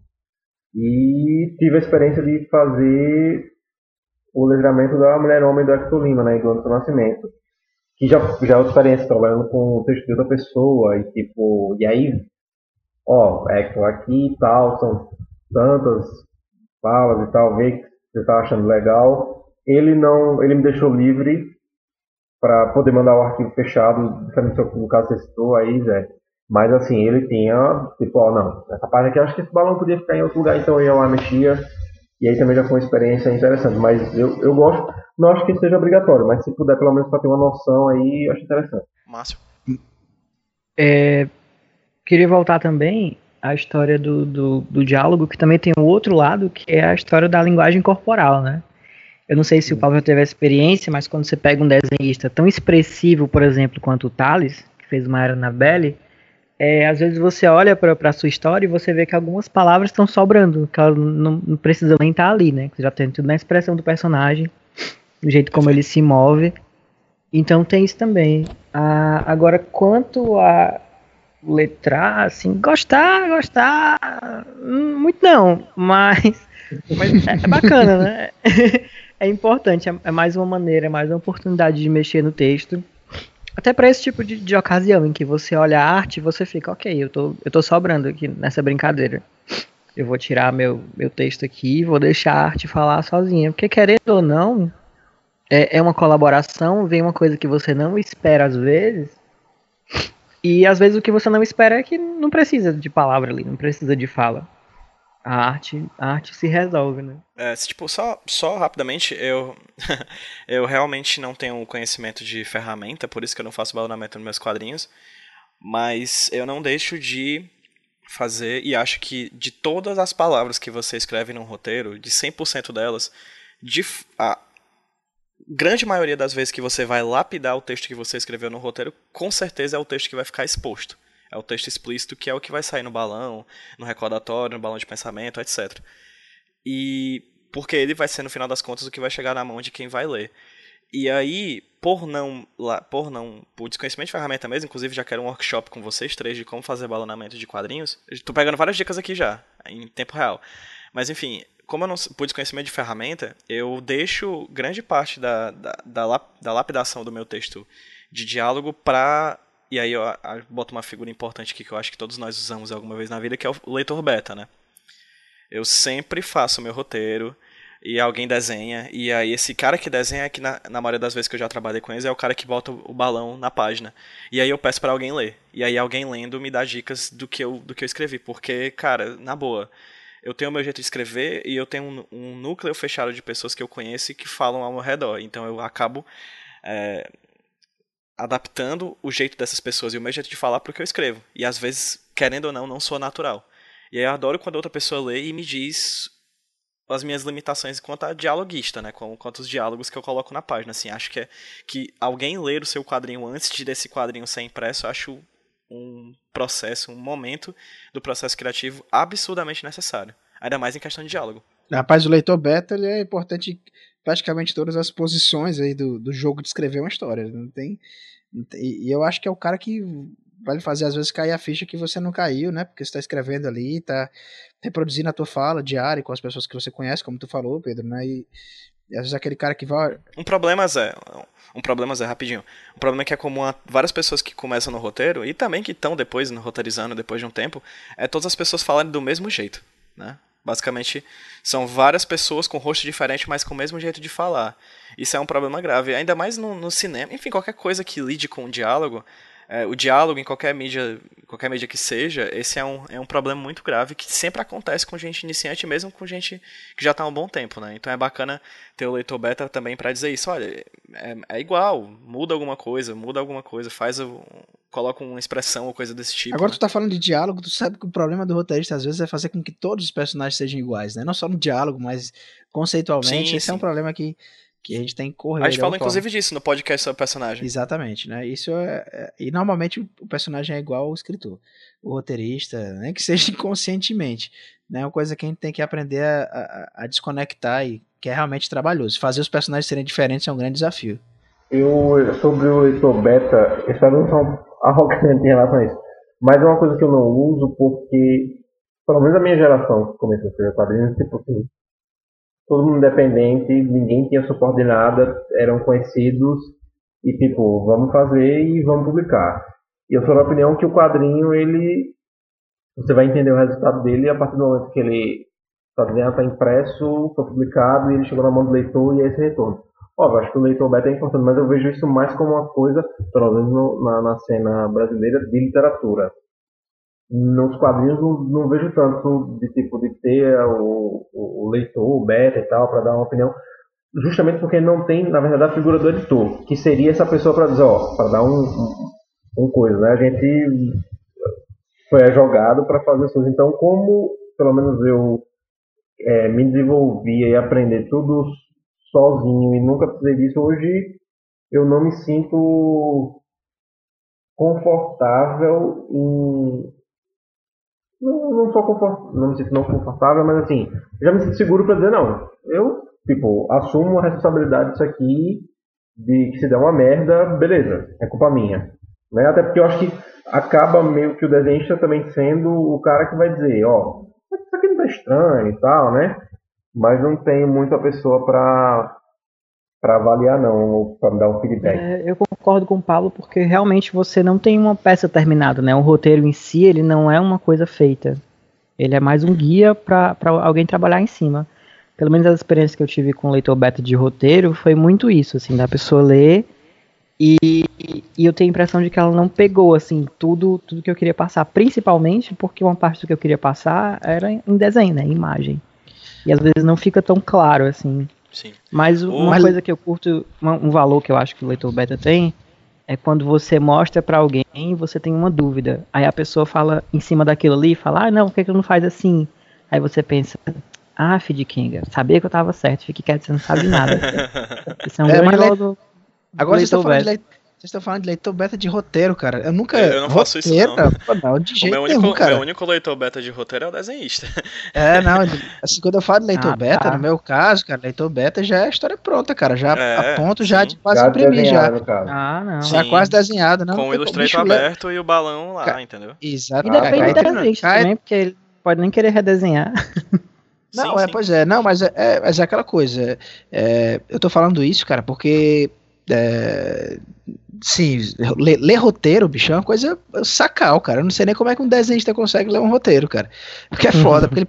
E tive a experiência de fazer o letramento da Mulher Homem do Hector Lima, né, do Antônio Nascimento. Que já, já é outra experiência, trabalhando com o texto de outra pessoa, e tipo, e aí, ó, Hector aqui e tal, são tantas falas e tal, vê que você tá achando legal. Ele não, ele me deixou livre para poder mandar o arquivo fechado, diferente do caso que você citou aí, Zé. Mas assim, ele tinha, tipo, ó, não, essa parte aqui eu acho que esse balão podia ficar em outro lugar, então eu ia lá, mexia, e aí também já foi uma experiência interessante. Mas eu, eu gosto, não acho que seja obrigatório, mas se puder pelo menos para ter uma noção aí, eu acho interessante. Márcio. É, queria voltar também à história do, do, do, diálogo, que também tem um outro lado, que é a história da linguagem corporal, né? Eu não sei se o Paulo já teve a experiência, mas quando você pega um desenhista tão expressivo, por exemplo, quanto o Thales, que fez uma era na Belly, é, às vezes você olha para a sua história e você vê que algumas palavras estão sobrando, que elas não, não precisam nem estar tá ali, né? Você já tem tudo na expressão do personagem, do jeito como ele se move. Então tem isso também. Ah, agora, quanto a letrar, assim, gostar, gostar, hum, muito não, mas, mas é, é bacana, né? é importante, é, é mais uma maneira, é mais uma oportunidade de mexer no texto até para esse tipo de, de, ocasião em que você olha a arte você fica, ok, eu tô, eu tô sobrando aqui nessa brincadeira. Eu vou tirar meu, meu texto aqui e vou deixar a arte falar sozinha. Porque querendo ou não, é, é uma colaboração, vem uma coisa que você não espera às vezes. E às vezes o que você não espera é que não precisa de palavra ali, não precisa de fala. A arte, a arte se resolve, né? É, tipo, só, só rapidamente, eu, eu realmente não tenho conhecimento de ferramenta, por isso que eu não faço balonamento nos meus quadrinhos, mas eu não deixo de fazer, e acho que de todas as palavras que você escreve num roteiro, de 100% delas, de, a grande maioria das vezes que você vai lapidar o texto que você escreveu no roteiro, com certeza é o texto que vai ficar exposto. É o texto explícito que é o que vai sair no balão, no recordatório, no balão de pensamento, etc. E porque ele vai ser no final das contas o que vai chegar na mão de quem vai ler. E aí, por não, por não, por desconhecimento de ferramenta mesmo, inclusive já quero um workshop com vocês três de como fazer balonamento de quadrinhos. Estou pegando várias dicas aqui já, em tempo real. Mas enfim, como eu não, por desconhecimento de ferramenta, eu deixo grande parte da, da, da, da lapidação do meu texto de diálogo para e aí eu, eu boto uma figura importante aqui que eu acho que todos nós usamos alguma vez na vida, que é o leitor beta, né? Eu sempre faço meu roteiro e alguém desenha, e aí esse cara que desenha, que na, na maioria das vezes que eu já trabalhei com eles, é o cara que bota o balão na página. E aí eu peço para alguém ler. E aí alguém lendo me dá dicas do que eu, do que eu escrevi. Porque, cara, na boa, eu tenho o meu jeito de escrever e eu tenho um, um núcleo fechado de pessoas que eu conheço e que falam ao meu redor. Então eu acabo é, adaptando o jeito dessas pessoas e o meu jeito de falar o que eu escrevo. E às vezes, querendo ou não, não sou natural. E aí eu adoro quando outra pessoa lê e me diz as minhas limitações quanto a dialoguista, né? Quanto os diálogos que eu coloco na página. Assim, acho que é que alguém ler o seu quadrinho antes de desse quadrinho ser impresso, acho um processo, um momento do processo criativo absurdamente necessário. Ainda mais em questão de diálogo. Rapaz, o leitor beta ele é importante praticamente todas as posições aí do, do jogo de escrever uma história. Não tem, não tem, e eu acho que é o cara que vai fazer às vezes cair a ficha que você não caiu, né? Porque você está escrevendo ali, está reproduzindo a tua fala diária com as pessoas que você conhece, como tu falou, Pedro, né? E, e às vezes aquele cara que vai. Um problema, Zé. Um problema, Zé, rapidinho. Um problema que é comum a várias pessoas que começam no roteiro e também que estão depois no roteirizando depois de um tempo, é todas as pessoas falarem do mesmo jeito, né? Basicamente, são várias pessoas com rosto diferente, mas com o mesmo jeito de falar. Isso é um problema grave, ainda mais no, no cinema. Enfim, qualquer coisa que lide com o diálogo, é, o diálogo em qualquer mídia, qualquer mídia que seja, esse é um, é um problema muito grave que sempre acontece com gente iniciante, mesmo com gente que já está há um bom tempo, né? Então é bacana ter o leitor beta também para dizer isso. Olha, é, é, igual, muda alguma coisa, muda alguma coisa, faz o, coloca uma expressão ou coisa desse tipo. Agora né? tu tá falando de diálogo, tu sabe que o problema do roteirista às vezes é fazer com que todos os personagens sejam iguais, né? Não só no diálogo, mas conceitualmente. Sim, esse sim. é um problema que, que a gente tem que correr. A gente falou inclusive disso no podcast sobre personagem. Exatamente, né? Isso é, é, e normalmente o personagem é igual ao escritor, o roteirista, nem que seja inconscientemente, né? É uma coisa que a gente tem que aprender a, a, a desconectar e que é realmente trabalhoso. Fazer os personagens serem diferentes é um grande desafio. Eu, sobre o leitor beta, essa não são arrogante em relação a isso. Mas é uma coisa que eu não uso porque, pelo menos a minha geração que começou a escrever quadrinhos, tipo assim, todo mundo independente, ninguém tinha suporte de nada, eram conhecidos e tipo, vamos fazer e vamos publicar. E eu sou da opinião que o quadrinho, ele você vai entender o resultado dele a partir do momento que ele está impresso, foi publicado e ele chegou na mão do leitor e é esse retorno. Óbvio, acho que o leitor beta é importante, mas eu vejo isso mais como uma coisa, pelo menos no, na, na, cena brasileira, de literatura. Nos quadrinhos não, não vejo tanto de tipo de ter o, o, o leitor, beta e tal, para dar uma opinião, justamente porque não tem, na verdade, a figura do editor, que seria essa pessoa para dizer, ó, para dar um, um, um, coisa, né? A gente foi jogado para fazer as coisas. Então, como pelo menos eu é, me desenvolvia e aprender tudo sozinho e nunca precisei disso, hoje eu não me sinto confortável em. Não, não sou confortável, não me sinto não confortável, mas assim, já me sinto seguro para dizer não. Eu, tipo, assumo a responsabilidade disso aqui, de que se der uma merda, beleza, é culpa minha. Né? Até porque eu acho que acaba meio que o desenhista também sendo o cara que vai dizer, ó, isso aqui não tá estranho e tal, né? Mas não tenho muita pessoa para para avaliar não, para dar um feedback. É, eu concordo com o Paulo porque realmente você não tem uma peça terminada, né? O roteiro em si ele não é uma coisa feita. Ele é mais um guia para alguém trabalhar em cima. Pelo menos as experiências que eu tive com o leitor beta de roteiro foi muito isso, assim, da pessoa ler E, e, eu tenho a impressão de que ela não pegou, assim, tudo, tudo que eu queria passar. Principalmente porque uma parte do que eu queria passar era em desenho, né? Em imagem. E às vezes não fica tão claro, assim. Sim. Mas uma coisa que eu curto, um valor que eu acho que o leitor beta tem, é quando você mostra para alguém e você tem uma dúvida. Aí a pessoa fala em cima daquilo ali, fala, ah, não, por que, que não faz assim? Aí você pensa, ah, Feed Kinga, sabia que eu tava certo, fique quieto, você não sabe nada. Isso é um é, grande valor do, Agora vocês estão falando de leitor. Vocês estão falando de leitor beta de roteiro, cara. Eu nunca. Eu não faço roteiro, isso, não. não de jeito o meu único, nenhum, cara. meu único leitor beta de roteiro é o desenhista. É, não. Assim, quando eu falo de leitor ah, beta, tá. no meu caso, cara, leitor beta já é a história pronta, cara. Já é, a ponto já de quase já imprimir já. Ah, não. Já sim. quase desenhado, não. Com o Illustrator aberto e o balão lá, Ca... entendeu? Exato. E depende do desenhista também, porque ele pode nem querer redesenhar. Não, sim, é, sim. pois é, não, mas é, é, mas é aquela coisa. É, eu tô falando isso, cara, porque é, sim, ler, ler, roteiro, bicho, é uma coisa sacal, cara. Eu não sei nem como é que um desenhista consegue ler um roteiro, cara. Porque é foda, porque ele,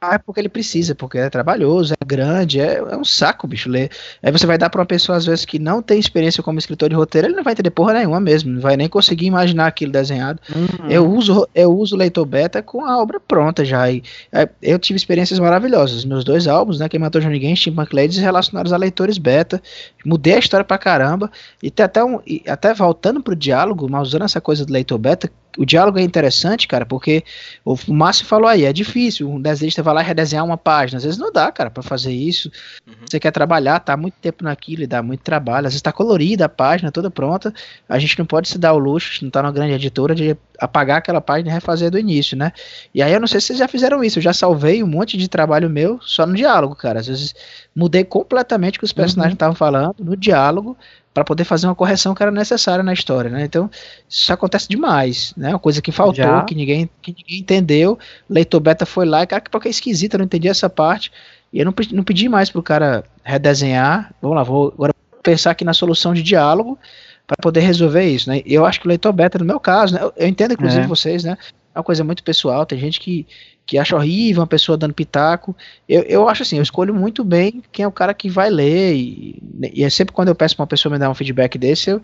ah, é porque ele precisa, porque é trabalhoso, é grande, é, é um saco, bicho, ler. Aí você vai dar pra uma pessoa, às vezes, que não tem experiência como escritor de roteiro, ele não vai entender porra nenhuma mesmo, não vai nem conseguir imaginar aquilo desenhado. Uhum. Eu uso eu uso o leitor beta com a obra pronta já, e é, eu tive experiências maravilhosas. Meus dois álbuns, né, Quem Matou Johnny Game, Steampunk Ladies, relacionados a leitores beta, mudei a história pra caramba, e até, um, e até voltando pro diálogo, mas usando essa coisa do leitor beta, o diálogo é interessante, cara, porque o Márcio falou aí, é difícil, um desenhista vai lá e redesenhar uma página, às vezes não dá, cara, para fazer isso. Uhum. Você quer trabalhar, tá muito tempo naquilo e dá muito trabalho, às vezes tá colorida a página, toda pronta, a gente não pode se dar o luxo, não tá numa grande editora, de apagar aquela página e refazer do início, né? E aí eu não sei se vocês já fizeram isso, eu já salvei um monte de trabalho meu só no diálogo, cara, às vezes mudei completamente o que os personagens uhum. estavam uhum. falando no diálogo, para poder fazer uma correção que era necessária na história, né? Então, isso acontece demais, né? Uma coisa que faltou, que ninguém, que ninguém entendeu. Leitor beta foi lá e, cara, que é esquisita, eu não entendi essa parte. E eu não, não pedi mais pro cara redesenhar. Vamos lá, vou agora pensar aqui na solução de diálogo para poder resolver isso, né? Eu acho que o leitor beta, no meu caso, né? Eu, eu entendo, inclusive, é. vocês, né? É uma coisa muito pessoal, tem gente que que acha horrível uma pessoa dando pitaco. Eu, eu acho assim, eu escolho muito bem quem é o cara que vai ler. E, e é sempre quando eu peço pra uma pessoa me dar um feedback desse, eu,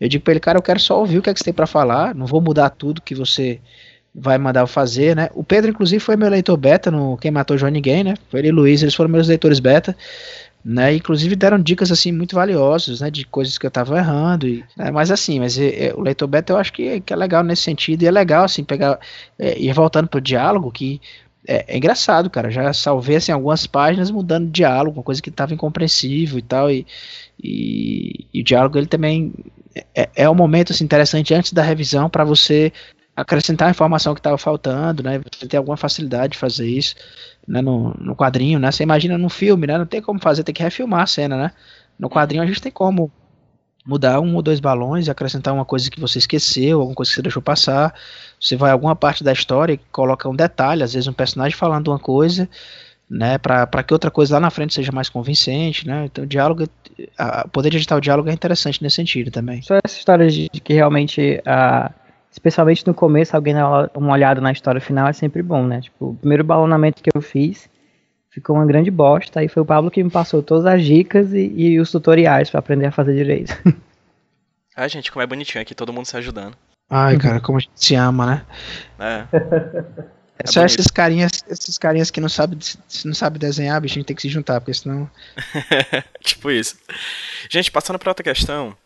eu digo pra ele, cara, eu quero só ouvir o que, é que você tem para falar, não vou mudar tudo que você vai mandar eu fazer, né? O Pedro, inclusive, foi meu leitor beta no Quem Matou João Ninguém, né? Foi ele e o Luiz, eles foram meus leitores beta né? Inclusive deram dicas assim muito valiosas, né? De coisas que eu tava errando. E, né, mas assim, mas é, é, o leitor beta eu acho que, que, é legal nesse sentido e é legal assim pegar é, ir voltando pro diálogo que é, é, engraçado, cara. Já salvei assim, algumas páginas mudando de diálogo, uma coisa que estava incompreensível e tal. E, e, e, o diálogo ele também é, é um momento assim, interessante antes da revisão para você acrescentar a informação que estava faltando, né? Você tem alguma facilidade de fazer isso né, no, no quadrinho, né? Você imagina no filme, né? Não tem como fazer, tem que refilmar a cena, né? No quadrinho a gente tem como mudar um ou dois balões acrescentar uma coisa que você esqueceu, alguma coisa que você deixou passar. Você vai a alguma parte da história e coloca um detalhe, às vezes um personagem falando uma coisa, né, para que outra coisa lá na frente seja mais convincente, né? Então, o diálogo, o poder de editar o diálogo é interessante nesse sentido também. Só essa história de que realmente a especialmente no começo, alguém dar uma olhada na história final é sempre bom, né? Tipo, o primeiro balonamento que eu fiz ficou uma grande bosta, aí foi o Pablo que me passou todas as dicas e, e os tutoriais para aprender a fazer direito. Ai, gente, como é bonitinho aqui, todo mundo se ajudando. Ai, cara, como a gente se ama, né? É. É só esses carinhas, esses carinhas que não sabem não sabe desenhar, bicho, a gente tem que se juntar, porque senão. tipo isso. Gente, passando para outra questão,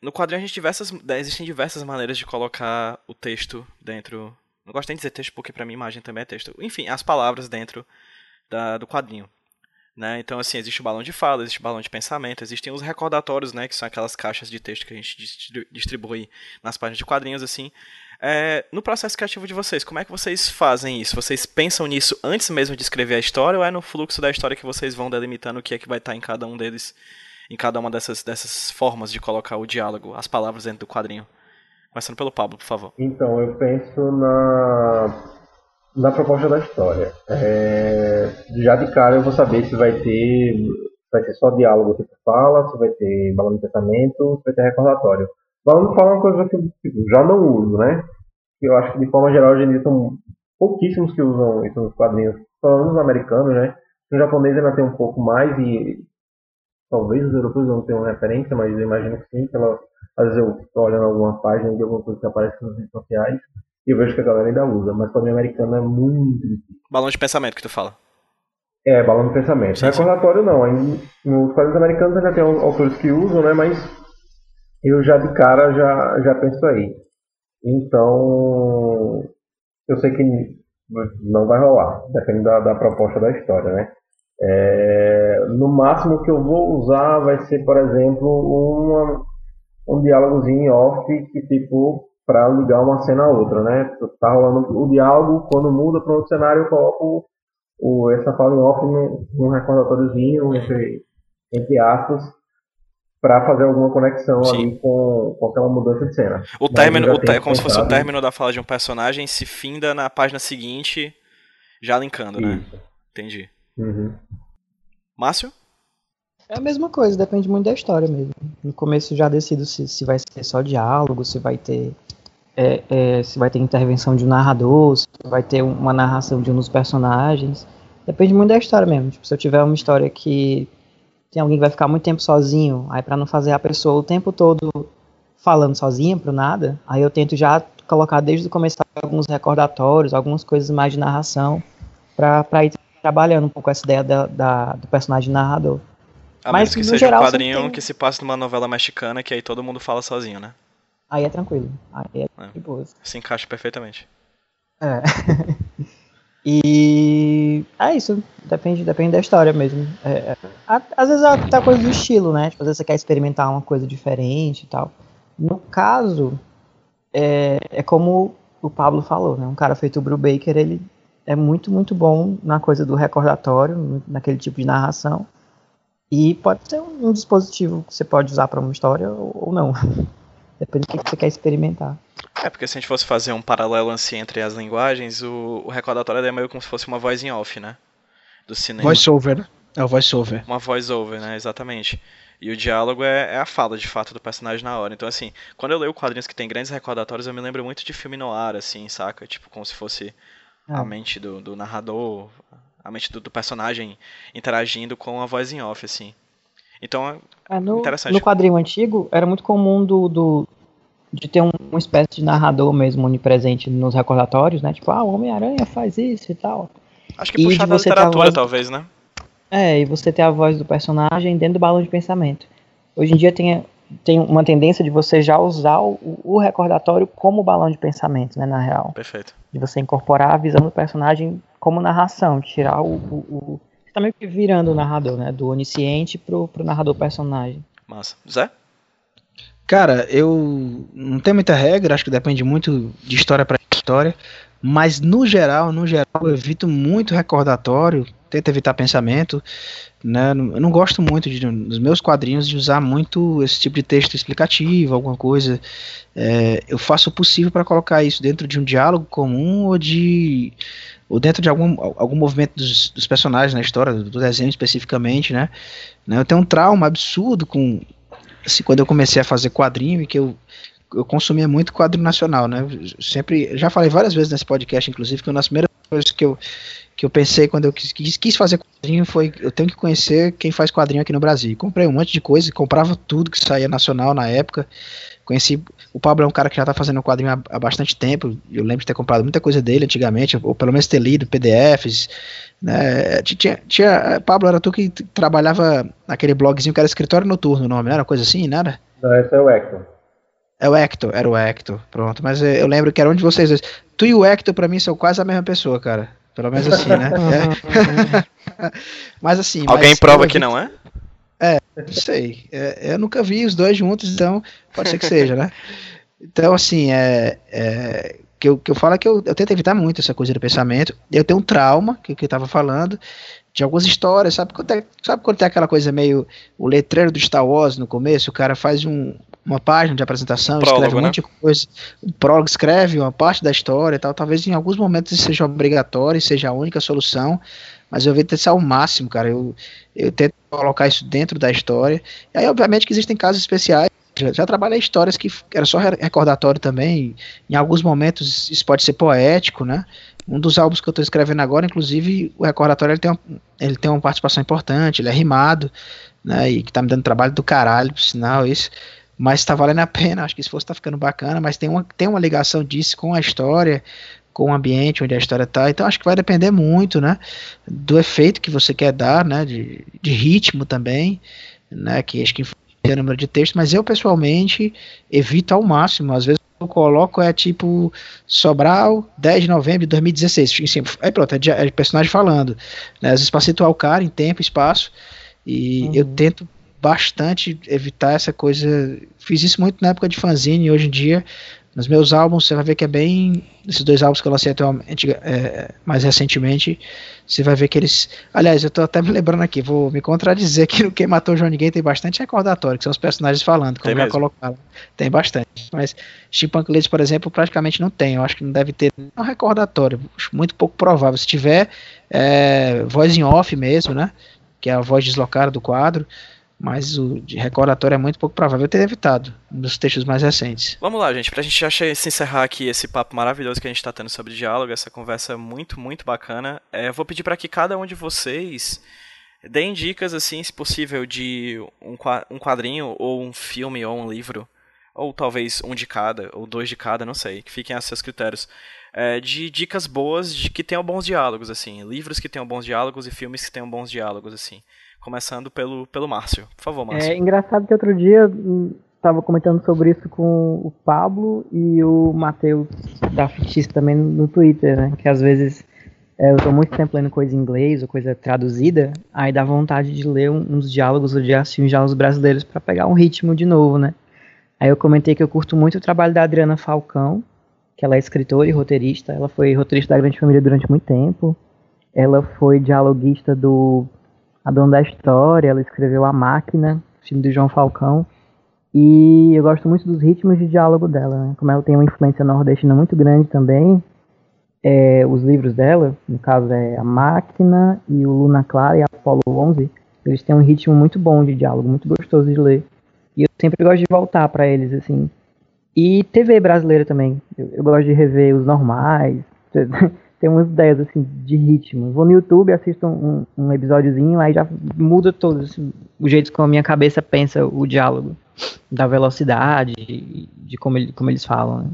no quadrinho a gente diversas, existem diversas maneiras de colocar o texto dentro. Não gosto nem de dizer texto porque para mim imagem também é texto. Enfim, as palavras dentro da, do quadrinho. Né? Então, assim, existe o balão de fala, existe o balão de pensamento, existem os recordatórios, né, que são aquelas caixas de texto que a gente distribui nas páginas de quadrinhos, assim. É, no processo criativo de vocês, como é que vocês fazem isso? Vocês pensam nisso antes mesmo de escrever a história ou é no fluxo da história que vocês vão delimitando o que é que vai estar em cada um deles em cada uma dessas, dessas formas de colocar o diálogo, as palavras dentro do quadrinho. Começando pelo Pablo, por favor. Então, eu penso na, na proposta da história. É, já de cara eu vou saber se vai ter vai ter só diálogo tipo fala, se vai ter balão de pensamento, se vai ter recordatório. Balão de fala é uma coisa que eu tipo, já não uso, né? Eu acho que de forma geral hoje em dia são pouquíssimos que usam isso nos quadrinhos, pelo menos os americanos, né? O japonês ainda tem um pouco mais e talvez os europeus não tenham referência, mas eu imagino que sim, pela, às vezes eu estou olhando alguma página de alguma coisa que aparece nas redes sociais e eu vejo que a galera ainda usa, mas quadrinho americano é muito difícil. Balão de pensamento que tu fala. É, balão de pensamento. Sim, Recordatório não. Aí, nos quadrinhos americanos ainda tem autores que usam, né? Mas eu já de cara já, já penso aí. Então, eu sei que não vai rolar, depende da, da proposta da história, né? É, no máximo que eu vou usar vai ser, por exemplo, uma, um diálogozinho off que tipo para ligar uma cena a outra, né? Tá rolando o diálogo, quando muda para outro cenário eu coloco o, essa fala em off num, recordátóriozinho entre, entre aspas para fazer alguma conexão Sim. ali com, com aquela mudança de cena. O término, o é como se fosse o término da fala de um personagem se finda na página seguinte, já linkando, né? Isso. Entendi. Uhum. Márcio? É a mesma coisa, depende muito da história mesmo. No começo já decido se, se vai ser só diálogo, se vai ter é, é, se vai ter intervenção de um narrador, se vai ter uma narração de um dos personagens. Depende muito da história mesmo. Tipo, se eu tiver uma história que tem alguém que vai ficar muito tempo sozinho, aí para não fazer a pessoa o tempo todo falando sozinha pro nada, aí eu tento já colocar desde o começo alguns recordatórios, algumas coisas mais de narração, para ir trabalhando um pouco essa ideia da, da do personagem narrador. A Mas que seja geral, um quadrinho que se passa numa novela mexicana que aí todo mundo fala sozinho, né? Aí é tranquilo. Aí é, é. de boa. Se encaixa perfeitamente. É. e é isso. Depende, depende da história mesmo. É, é, às vezes é até coisa do estilo, né? Tipo, às vezes você quer experimentar uma coisa diferente e tal. No caso, é, é como o Pablo falou, né? Um cara feito o Brubaker, ele é muito, muito bom na coisa do recordatório, naquele tipo de narração. E pode ser um, um dispositivo que você pode usar para uma história ou, ou não. Depende do que você quer experimentar. É, porque se a gente fosse fazer um paralelo assim entre as linguagens, o, o recordatório é meio como se fosse uma voz em off, né? Do cinema. Voice-over, né? É o voice-over. Uma voice-over, né? Exatamente. E o diálogo é, é, a fala, de fato, do personagem na hora. Então, assim, quando eu leio quadrinhos que tem grandes recordatórios, eu me lembro muito de filme no ar, assim, saca? Tipo, como se fosse a mente do, do narrador, a mente do, do, personagem interagindo com a voz em off, assim. Então, é, é no, interessante. No quadrinho antigo, era muito comum do, do de ter um, uma espécie de narrador mesmo onipresente nos recordatórios, né? Tipo, ah, o Homem-Aranha faz isso e tal. Acho que puxar da literatura, voz... talvez, né? É, e você ter a voz do personagem dentro do balão de pensamento. Hoje em dia tem, tem uma tendência de você já usar o, o recordatório como balão de pensamento, né, na real. Perfeito. De você incorporar a visão do personagem como narração, tirar o, o, o tá meio que virando o narrador, né? Do onisciente pro, pro narrador personagem. Massa. Zé? Cara, eu não tenho muita regra, acho que depende muito de história para história, mas no geral, no geral, eu evito muito recordatório, tento evitar pensamento, né? Eu não gosto muito de, nos meus quadrinhos de usar muito esse tipo de texto explicativo, alguma coisa. É, eu faço o possível para colocar isso dentro de um diálogo comum ou de ou dentro de algum, algum movimento dos, dos personagens na história, do, desenho especificamente, né? Eu tenho um trauma absurdo com assim, quando eu comecei a fazer quadrinho e que eu eu consumia muito quadro nacional, né? Sempre, já falei várias vezes nesse podcast, inclusive, que uma das primeiras coisas que eu, que eu pensei quando eu quis, quis fazer quadrinho foi eu tenho que conhecer quem faz quadrinho aqui no Brasil. comprei um monte de coisa, comprava tudo que saía nacional na época. Conheci o Pablo é um cara que já está fazendo quadrinho há, há, bastante tempo. Eu lembro de ter comprado muita coisa dele antigamente, ou pelo menos ter lido PDFs. Né? Tinha, tinha, Pablo, era tu que trabalhava naquele blogzinho que era escritório noturno, o nome, não era coisa assim, nada? Não, esse é o Hector. É o Hector, era o Hector, pronto. Mas eu lembro que era um de vocês dois. Tu e o Hector, pra mim, são quase a mesma pessoa, cara. Pelo menos assim, né? é. mas assim. Alguém mas, prova que não é? É, não sei. É, eu nunca vi os dois juntos, então pode ser que seja, né? Então, assim, é, é que, eu, que eu falo é que eu, eu tento evitar muito essa coisa do pensamento. Eu tenho um trauma, que, que eu tava falando, de algumas histórias, sabe quando, é, sabe quando tem aquela coisa meio o letreiro do Star Wars no começo, o cara faz um, uma página de apresentação, prólogo, escreve um né? monte de coisa, o prólogo escreve uma parte da história e tal, talvez em alguns momentos isso seja obrigatório, seja a única solução, mas eu vejo testar ao máximo, cara. Eu, eu tento colocar isso dentro da história. E aí, obviamente, que existem casos especiais. Já, já trabalhei histórias que era só recordatório também. Em alguns momentos isso pode ser poético, né? Um dos álbuns que eu estou escrevendo agora, inclusive, o recordatório ele tem, uma, ele tem uma participação importante, ele é rimado, né? E que tá me dando trabalho do caralho, por sinal, isso. Mas tá valendo a pena, acho que esse esforço tá ficando bacana, mas tem uma, tem uma ligação disso com a história, com o ambiente onde a história tá, então acho que vai depender muito, né, do efeito que você quer dar, né, de, de ritmo também, né, que acho que influencia o número de textos, mas eu pessoalmente evito ao máximo, às vezes eu coloco é tipo Sobral, 10 de novembro de 2016. Assim, aí pronto, é, de, é personagem falando. Né? Às vezes para situar o cara em tempo e espaço. E uhum. eu tento bastante evitar essa coisa. Fiz isso muito na época de fanzine e hoje em dia nos meus álbuns, você vai ver que é bem. Esses dois álbuns que eu lancei atualmente, é, mais recentemente, você vai ver que eles. Aliás, eu tô até me lembrando aqui, vou me contradizer que no Quem Matou João Ninguém tem bastante recordatório, que são os personagens falando, como já colocaram. Tem bastante. Mas Steampunk Ladies, por exemplo, praticamente não tem. Eu acho que não deve ter um recordatório. Muito pouco provável. Se tiver é, voz em off mesmo, né? Que é a voz deslocada do quadro mas o de recordatório é muito pouco provável ter evitado nos textos mais recentes. Vamos lá, gente, pra gente já se encerrar aqui esse papo maravilhoso que a gente tá tendo sobre diálogo, essa conversa muito, muito bacana, é, eu vou pedir para que cada um de vocês deem dicas, assim, se possível, de um quadrinho, ou um filme, ou um livro, ou talvez um de cada, ou dois de cada, não sei, que fiquem a seus critérios. É, de dicas boas de que tenham bons diálogos, assim, livros que tenham bons diálogos e filmes que tenham bons diálogos, assim. Começando pelo, pelo Márcio. Por favor, Márcio. É engraçado que outro dia estava hum, comentando sobre isso com o Pablo e o Matheus da Fictícia também no Twitter, né? Que às vezes é, eu estou muito tempo lendo coisa em inglês ou coisa traduzida, aí dá vontade de ler uns diálogos ou de assistir uns diálogos brasileiros para pegar um ritmo de novo, né? Aí eu comentei que eu curto muito o trabalho da Adriana Falcão, que ela é escritora e roteirista. Ela foi roteirista da Grande Família durante muito tempo. Ela foi dialoguista do a dona da história, ela escreveu A Máquina, filme do João Falcão. E eu gosto muito dos ritmos de diálogo dela, né? Como ela tem uma influência nordestina muito grande também, é, os livros dela, no caso é A Máquina e o Luna Clara e Apolo 11, eles têm um ritmo muito bom de diálogo, muito gostoso de ler. E eu sempre gosto de voltar para eles, assim. E TV brasileira também. Eu, eu gosto de rever os normais. tem umas ideias assim de ritmo. Vou no YouTube, assisto um, um episódiozinho, aí já muda todo assim, o jeito como a minha cabeça pensa o diálogo, da velocidade, de como, ele, como eles falam. Né?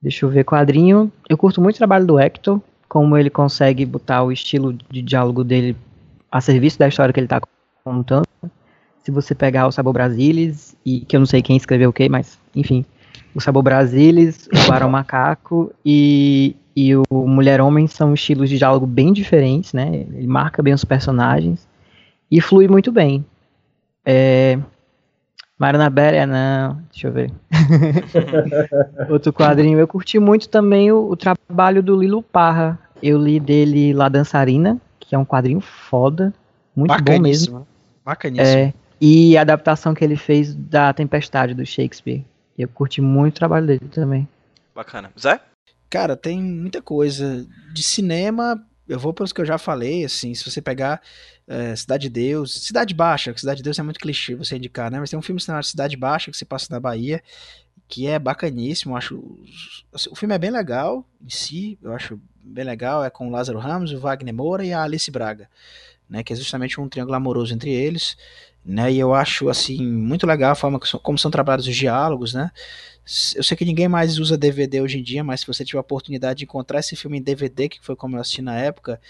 Deixa eu ver quadrinho. Eu curto muito o trabalho do Hector, como ele consegue botar o estilo de diálogo dele a serviço da história que ele está contando. Se você pegar o Sabor Brasilis, e que eu não sei quem escreveu o que, mas enfim, o Sabor Brasilis, o Barão Macaco e e o Mulher-Homem são estilos de diálogo bem diferentes, né? Ele marca bem os personagens e flui muito bem. É... Maranabéria, não, deixa eu ver. Outro quadrinho. Eu curti muito também o, o, trabalho do Lilo Parra. Eu li dele La Dançarina, que é um quadrinho foda, muito bom mesmo. Bacaníssimo. É, e a adaptação que ele fez da Tempestade do Shakespeare. Eu curti muito o trabalho dele também. Bacana. Zé? Cara, tem muita coisa. De cinema, eu vou pelos que eu já falei, assim, se você pegar é, Cidade de Deus, Cidade Baixa, que Cidade de Deus é muito clichê você indicar, né? Mas tem um filme chamado Cidade Baixa, que se passa na Bahia, que é bacaníssimo, acho... Assim, o filme é bem legal em si, eu acho bem legal, é com o Lázaro Ramos, o Wagner Moura e a Alice Braga, né? Que é justamente um triângulo amoroso entre eles, né? E eu acho, assim, muito legal a forma como são trabalhados os diálogos, né? Eu sei que ninguém mais usa DVD hoje em dia, mas se você tiver a oportunidade de encontrar esse filme em DVD, que foi como eu assisti na época,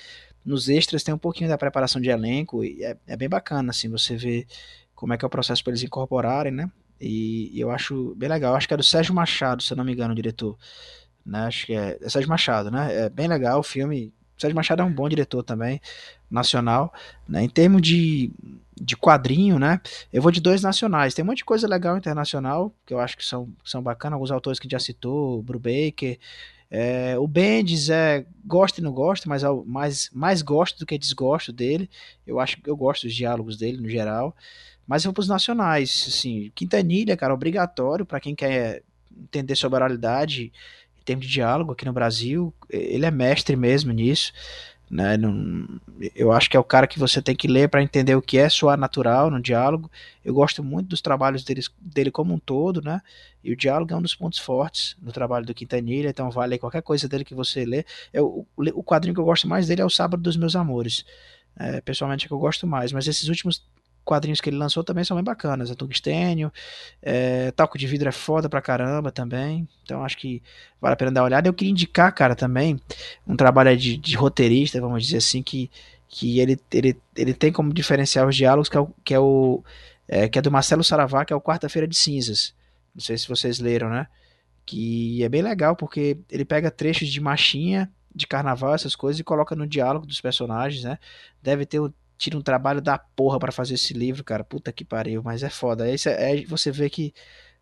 nos extras tem um pouquinho da preparação de elenco e é, é bem bacana, assim, você vê como é que é o processo para eles incorporarem, né? E, e, eu acho bem legal. Acho que é do Sérgio Machado, se eu não me engano, o diretor. Né? Acho que é, é Sérgio Machado, né? É bem legal o filme. Sérgio Machado é um bom diretor também, nacional. Né? Em termos de, de quadrinho, né? Eu vou de dois nacionais. Tem um monte de coisa legal internacional, que eu acho que são, são bacanas. Alguns autores que já citou, Brubaker. É, o Bendis é gosta e não gosta, mas é mais, mais gosto do que desgosto dele. Eu acho que eu gosto dos diálogos dele no geral. Mas eu vou para os nacionais, assim, Quintanilha, cara, obrigatório para quem quer entender sobre oralidade em termos de diálogo aqui no Brasil. Ele é mestre mesmo nisso. Né? Não, eu acho que é o cara que você tem que ler para entender o que é soar natural no diálogo. Eu gosto muito dos trabalhos dele, dele como um todo, né? E o diálogo é um dos pontos fortes no trabalho do Quintanilha, então vale qualquer coisa dele que você lê. Eu, o, quadrinho que eu gosto mais dele é o Sábado dos Meus Amores. É, pessoalmente é que eu gosto mais, mas esses últimos quadrinhos que ele lançou também são bem bacanas. É Tungstênio, é, Talco de Vidro é foda pra caramba também. Então acho que vale a pena dar uma olhada. Eu queria indicar, cara, também um trabalho de, de roteirista, vamos dizer assim, que, que ele, ele, ele tem como diferenciar os diálogos, que é o, que é, o, é, que é do Marcelo Saravá, que é o Quarta-feira de Cinzas. Não sei se vocês leram, né? Que é bem legal, porque ele pega trechos de machinha, de carnaval, essas coisas, e coloca no diálogo dos personagens, né? Deve ter um, tira um trabalho da porra para fazer esse livro, cara. Puta que pariu, mas é foda. Aí é, você vê que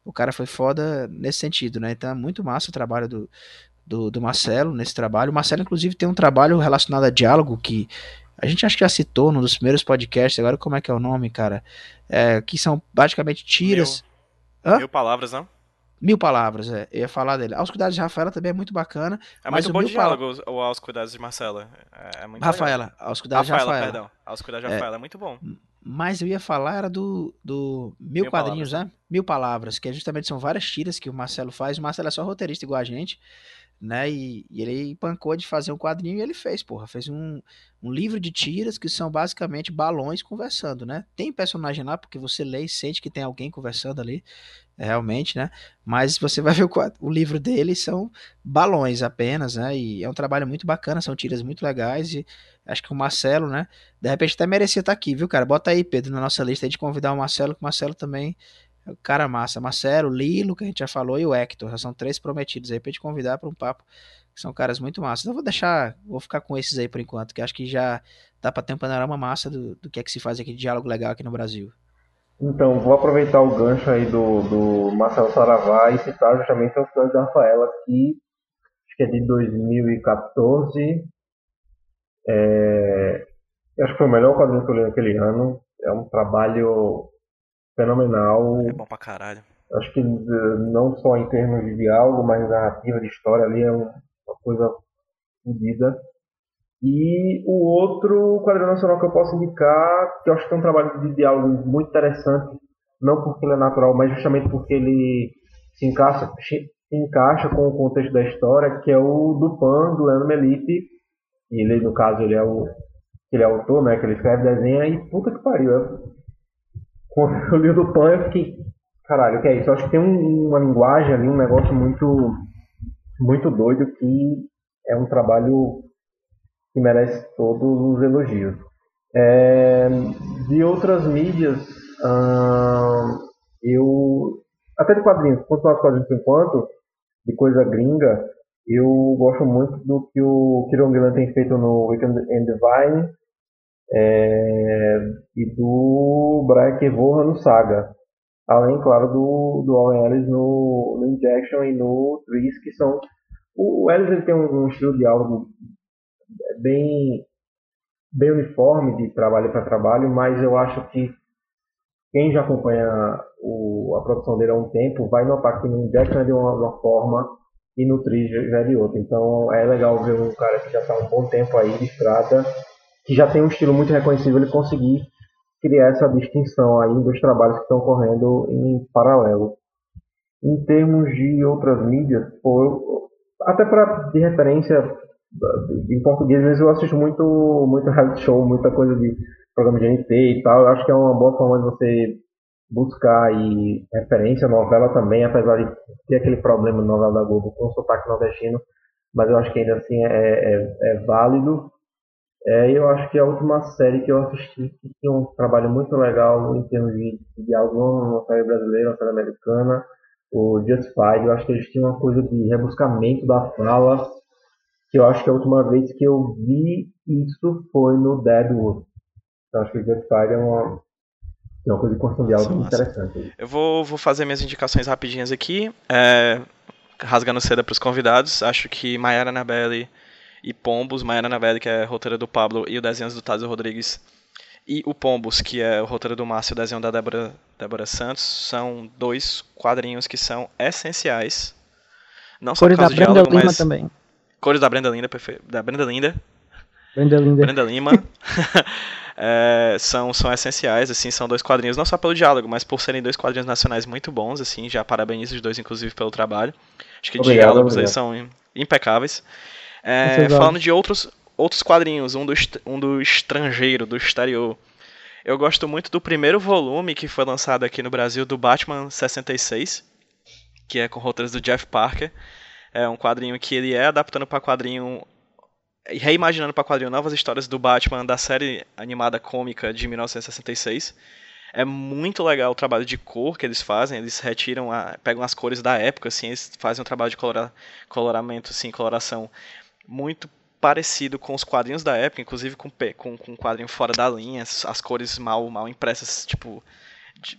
o cara foi foda nesse sentido, né? Então é muito massa o trabalho do, do, do Marcelo nesse trabalho. O Marcelo, inclusive, tem um trabalho relacionado a diálogo que a gente acho que já citou num dos primeiros podcasts. Agora, como é que é o nome, cara? É, que são basicamente tiras. Mil, mil palavras, não? Mil palavras, é. Eu ia falar dele. Aos Cuidados de Rafaela também é muito bacana. É muito bom diálogo o Aos Cuidados de Marcela. É, é muito Rafaela, legal. Aos Cuidados Rafaela, de Rafaela. perdão. Aos Cuidados de é. Rafaela é, é muito bom. Mas eu ia falar era do, do Mil, Mil Quadrinhos, palavras. né? Mil Palavras, que é justamente são várias tiras que o Marcelo faz. O Marcelo é só roteirista igual a gente né? E, e, ele pancou de fazer um quadrinho e ele fez, porra. Fez um, um livro de tiras que são basicamente balões conversando, né? Tem personagem lá, porque você lê e sente que tem alguém conversando ali, realmente, né? Mas você vai ver o, o livro dele são balões apenas, né? E é um trabalho muito bacana, são tiras muito legais e acho que o Marcelo, né? De repente até merecia estar aqui, viu, cara? Bota aí, Pedro, na nossa lista de convidar o Marcelo, que o Marcelo também cara massa. Marcelo, Lilo, que a gente já falou, e o Hector. Já são três prometidos aí pra te convidar para um papo. Que são caras muito massas. Então vou deixar, vou ficar com esses aí por enquanto, que acho que já dá pra ter um panorama massa do, do que é que se faz aqui de diálogo legal aqui no Brasil. Então, vou aproveitar o gancho aí do, do Marcelo Saravá e citar justamente os filmes da Rafaela, que acho que é de 2014. É, acho que foi o melhor quadrinho que eu li naquele ano. É um trabalho fenomenal. É bom pra caralho. Acho que eh, não só em termos de diálogo, mas narrativa, de história ali é uma coisa fodida. E o outro quadrinho nacional que eu posso indicar, que eu acho que é um trabalho de diálogo muito interessante, não porque ele é natural, mas justamente porque ele se encaixa, se encaixa com o contexto da história, que é o do Pan, do Leandro Melipe. E ele, no caso, ele é o ele é autor, né, que ele escreve desenha e puta que pariu, é quando eu li do Pan, eu fiquei, caralho, o que é isso? Eu acho que tem um, uma linguagem ali, um negócio muito, muito doido que é um trabalho que merece todos os elogios. É, de outras mídias, hum, eu, até de quadrinhos, aos quadrinhos por enquanto, de coisa gringa, eu gosto muito do que o Kieron Gillan tem feito no Weekend and Divine, é, e do Brian Kevorra no Saga. Além, claro, do, do Owen Ellis no, no Injection e no Trees, que são... O, Ellis ele tem um, um estilo de diálogo bem, bem uniforme de trabalho para trabalho, mas eu acho que quem já acompanha o, a produção dele há um tempo vai notar que no Injection é de uma, uma forma e no Trees já é de outra. Então é legal ver um cara que já está um bom tempo aí de estrada que já tem um estilo muito reconhecível, ele conseguir criar essa distinção aí dos trabalhos que estão correndo em paralelo. Em termos de outras mídias, pô, eu, até para de referência em português, às vezes eu assisto muito, muito reality show, muita coisa de programa de NT e tal. Eu acho que é uma boa forma de você buscar aí referência, novela também, apesar de ter aquele problema na novela da Globo com o sotaque nordestino, mas eu acho que ainda assim é, é, é válido. É, eu acho que a última série que eu assisti que tinha um trabalho muito legal em termos de, de diálogo, uma série brasileira, uma série americana, o Justified, eu acho que eles tinham uma coisa de rebuscamento da fala, que eu acho que a última vez que eu vi isso foi no Deadwood. Então acho que o Justified é uma, é uma coisa de construção de diálogo interessante. Eu vou, vou fazer minhas indicações rapidinhas aqui, é, rasgando seda para os convidados. Acho que Mayara Anabelle e Pombos, Maiana Navelli, que é a roteira do Pablo, e o desenho do Tazio Rodrigues. E o Pombos, que é o roteiro do Márcio e o desenho da Débora, Débora Santos, são dois quadrinhos que são essenciais. Não só Cores por causa da Brenda diálogo, Lima mas... também. Cores da Brenda Linda, perfeito. Da Brenda Linda. Brenda Linda. Brenda Lima. é, são, são essenciais, assim, são dois quadrinhos, não só pelo diálogo, mas por serem dois quadrinhos nacionais muito bons, assim, já parabenizo os dois, inclusive, pelo trabalho. Acho que obrigado, diálogos obrigado. aí são impecáveis. É, falando de outros, outros quadrinhos, um do, um do estrangeiro, do exterior. Eu gosto muito do primeiro volume que foi lançado aqui no Brasil do Batman 66, que é com roteiros do Jeff Parker. É um quadrinho que ele é adaptando para quadrinho reimaginando para quadrinho novas histórias do Batman da série animada cômica de 1966. É muito legal o trabalho de cor que eles fazem, eles retiram, a, pegam as cores da época, assim, eles fazem um trabalho de colora, coloramento, assim, coloração muito parecido com os quadrinhos da época, inclusive com, com, com quadrinho fora da linha, as, as cores mal, mal impressas, tipo, de,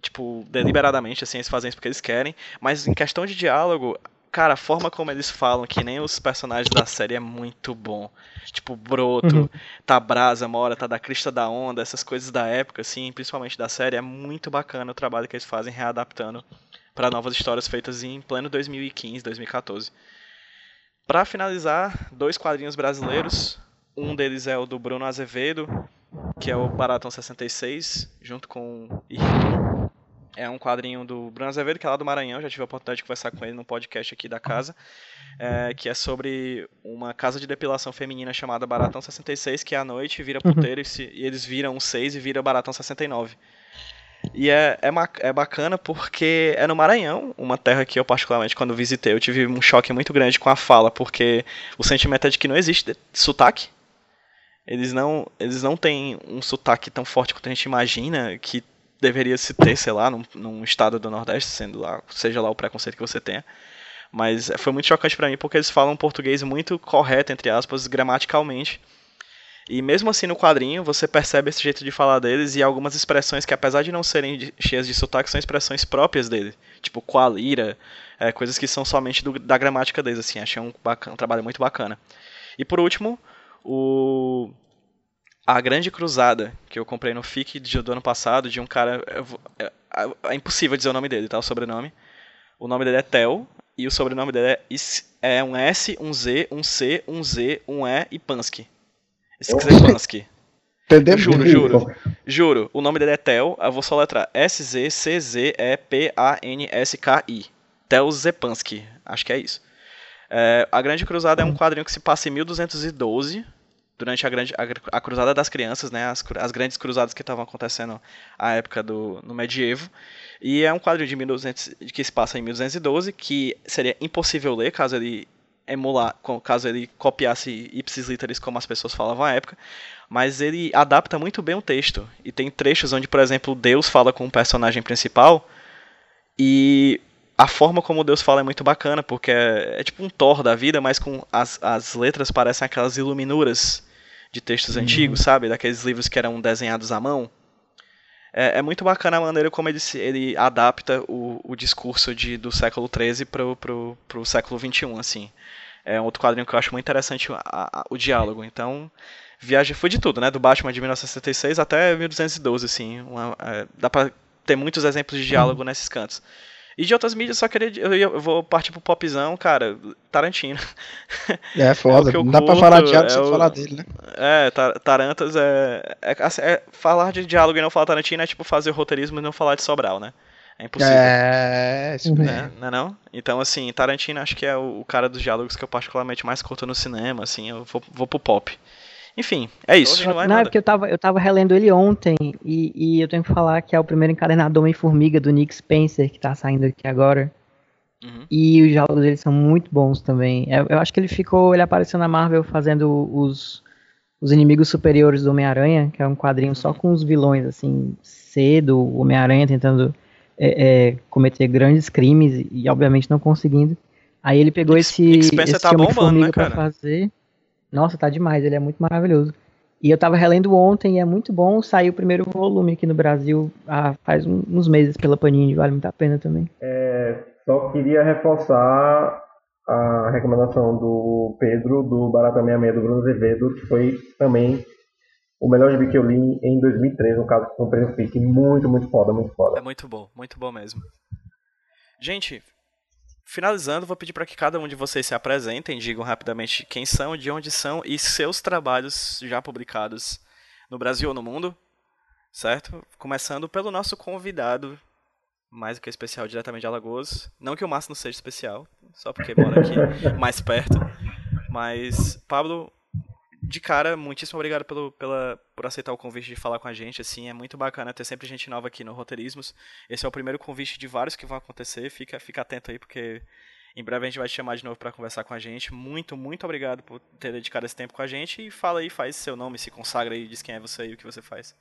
tipo, deliberadamente, assim, eles fazem isso porque eles querem, mas em questão de diálogo, cara, a forma como eles falam, que nem os personagens da série, é muito bom. Tipo, Broto, uhum. tá Brasa, Mora, tá da crista da onda, essas coisas da época, assim, principalmente da série, é muito bacana o trabalho que eles fazem readaptando para novas histórias feitas em pleno 2015, 2014. Para finalizar, dois quadrinhos brasileiros. Um deles é o do Bruno Azevedo, que é o Baratão 66, junto com é um quadrinho do Bruno Azevedo, que é lá do Maranhão, já tive a oportunidade de conversar com ele no podcast aqui da casa, é, que é sobre uma casa de depilação feminina chamada Baratão 66, que à noite vira puteiro uhum. e, e, eles viram um 6 e vira Baratão 69. E é, é, é bacana porque é no Maranhão, uma terra que eu particularmente quando visitei eu tive um choque muito grande com a fala, porque o sentimento é de que não existe sotaque. Eles não, eles não têm um sotaque tão forte quanto a gente imagina, que deveria se ter, sei lá, num, num, estado do Nordeste, sendo lá, seja lá o preconceito que você tenha. Mas foi muito chocante para mim porque eles falam português muito correto, entre aspas, gramaticalmente. E mesmo assim no quadrinho você percebe esse jeito de falar deles e algumas expressões que apesar de não serem cheias de sotaque são expressões próprias dele, tipo qualira, é, coisas que são somente do, da gramática deles, assim, achei um, bacana, um trabalho muito bacana. E por último, o a Grande Cruzada, que eu comprei no FIC do ano passado, de um cara. É, é, impossível dizer o nome dele, tá? O sobrenome. O nome dele é Tel, e o sobrenome dele é, é um S, um Z, um C, um Z, um E e Pansky. Entendeu? Juro, juro. Juro. O nome dele é Tel, eu vou só letrar S-Z-C-Z-E-P-A-N-S-K-I. Tel Zepansky. Acho que é isso. É, a Grande Cruzada é um quadrinho que se passa em 1212 durante a, grande, a, a Cruzada das Crianças, né, as, as grandes cruzadas que estavam acontecendo à época do no medievo. E é um quadro de 1200, que se passa em 1212, que seria impossível ler caso ele emular, caso ele copiasse ipsis literis como as pessoas falavam à época, mas ele adapta muito bem o texto. E tem trechos onde, por exemplo, Deus fala com o personagem principal e a forma como Deus fala é muito bacana, porque é, é tipo um Thor da vida, mas com as, as letras parecem aquelas iluminuras de textos uhum. antigos, sabe? Daqueles livros que eram desenhados à mão. É, é muito bacana a maneira como ele, ele adapta o, o discurso de, do século XIII pro, pro, pro século XXI, assim. É um outro quadrinho que eu acho muito interessante a, a, o diálogo. Então, viagem foi de tudo, né? Do Batman de 1966 até 1212, assim. Uma, é, dá pra ter muitos exemplos de diálogo uhum. nesses cantos. E de outras mídias, só queria. Eu, eu vou partir pro popzão, cara. Tarantino. É, foda. É Não dá pra falar de diálogo é sem o, falar dele, né? É, Tarantas é, é, assim, é, Falar de diálogo e não falar Tarantino é tipo fazer roteirismo e não falar de Sobral, né? É impossível. É, isso mesmo. Né? Não é não? Então, assim, Tarantino acho que é o, o, cara dos diálogos que eu particularmente mais curto no cinema, assim, eu vou, vou pro pop. Enfim, é isso. Não, é, não é porque eu tava, eu tava relendo ele ontem e, e eu tenho que falar que é o primeiro encadernado Homem-Formiga do Nick Spencer que tá saindo aqui agora. Uhum. E os diálogos dele são muito bons também. Eu, eu, acho que ele ficou, ele apareceu na Marvel fazendo os, os inimigos superiores do Homem-Aranha, que é um quadrinho só com os vilões, assim, cedo, o Homem-Aranha tentando é, é, cometer grandes crimes e, obviamente, não conseguindo. Aí ele pegou Nick, esse, Nick Spencer esse tá bombando, né, cara? pra fazer. Nossa, tá demais, ele é muito maravilhoso. E eu tava relendo ontem e é muito bom. Saiu o primeiro volume aqui no Brasil há, faz uns meses pela Panini, vale muito a pena também. É, só queria reforçar a recomendação do Pedro do Barata 66 do Bruno Azevedo, que foi também o melhor gibi que eu li em 2013, no caso que comprei no FIC. Muito, muito foda, muito foda. É muito bom, muito bom mesmo. Gente, Finalizando, vou pedir para que cada um de vocês se apresentem, digam rapidamente quem são, de onde são e seus trabalhos já publicados no Brasil ou no mundo, certo? Começando pelo nosso convidado, mais do que especial, diretamente de Alagoas. Não que o Márcio não seja especial, só porque mora aqui mais perto. Mas, Pablo, de cara, muitíssimo obrigado pelo, pela, por aceitar o convite de falar com a gente. Assim, é muito bacana ter sempre gente nova aqui no Roteirismos. Esse é o primeiro convite de vários que vão acontecer. Fica, fica atento aí, porque em breve a gente vai te chamar de novo para conversar com a gente. Muito, muito obrigado por ter dedicado esse tempo com a gente. E fala aí, faz seu nome, se consagra aí, diz quem é você e o que você faz.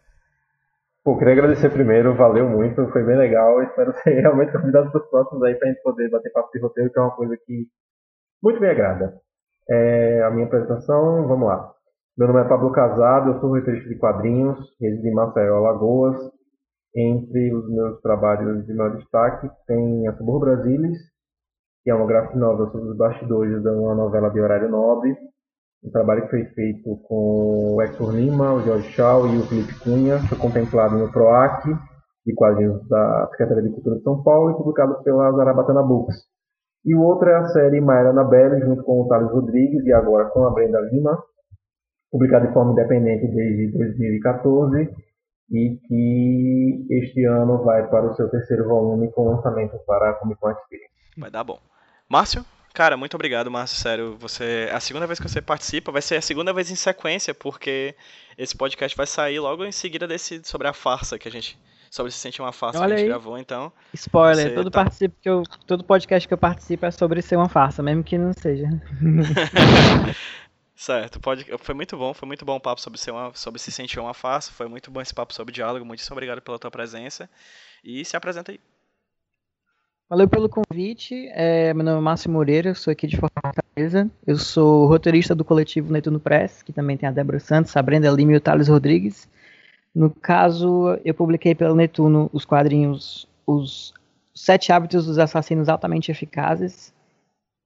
Pô, queria agradecer primeiro, valeu muito, foi bem legal. Espero ser realmente convidado para os próximos aí para a gente poder bater papo de roteiro, que é uma coisa que muito me agrada. É, a minha apresentação, vamos lá. Meu nome é Pablo Casado, eu sou roteirista de quadrinhos, resido em Maceió, Alagoas. Entre os meus trabalhos de maior destaque tem a Subur Brasilis, que é uma graphic novel sobre os bastidores de uma novela de horário nobre. Um trabalho que foi feito com o Hector Lima, o Jorge Shaw e o Felipe Cunha. Foi contemplado no PROAC, de quadrinhos da Secretaria de Cultura de São Paulo, e publicado pela Zarabatana Books. E o outro é a série Maera Anabelle, junto com o Thales Rodrigues e agora com a Brenda Lima, publicado de forma independente desde 2014 e que este ano vai para o seu terceiro volume com lançamento para a Comic Con Experience. Vai dar bom. Márcio? Cara, muito obrigado, Márcio. Sério, você é a segunda vez que você participa, vai ser a segunda vez em sequência, porque esse podcast vai sair logo em seguida desse sobre a farsa que a gente sobre se sentir uma farsa Olha que a gente aí. gravou, então. Spoiler, todo, tá- participo que eu, todo podcast que eu participo é sobre ser uma farsa, mesmo que não seja. Certo, pode, foi muito bom, foi muito bom o papo sobre, ser uma, sobre se sentir uma farsa, foi muito bom esse papo sobre diálogo, muitíssimo obrigado pela tua presença. E se apresenta aí. Valeu pelo convite. É, meu nome é Márcio Moreira, eu sou aqui de Fortaleza. Eu sou roteirista do coletivo Netuno Press, que também tem a Débora Santos, a Brenda Lima e o Thales Rodrigues. No caso, eu publiquei pelo Netuno os quadrinhos Os Sete Hábitos dos Assassinos Altamente Eficazes,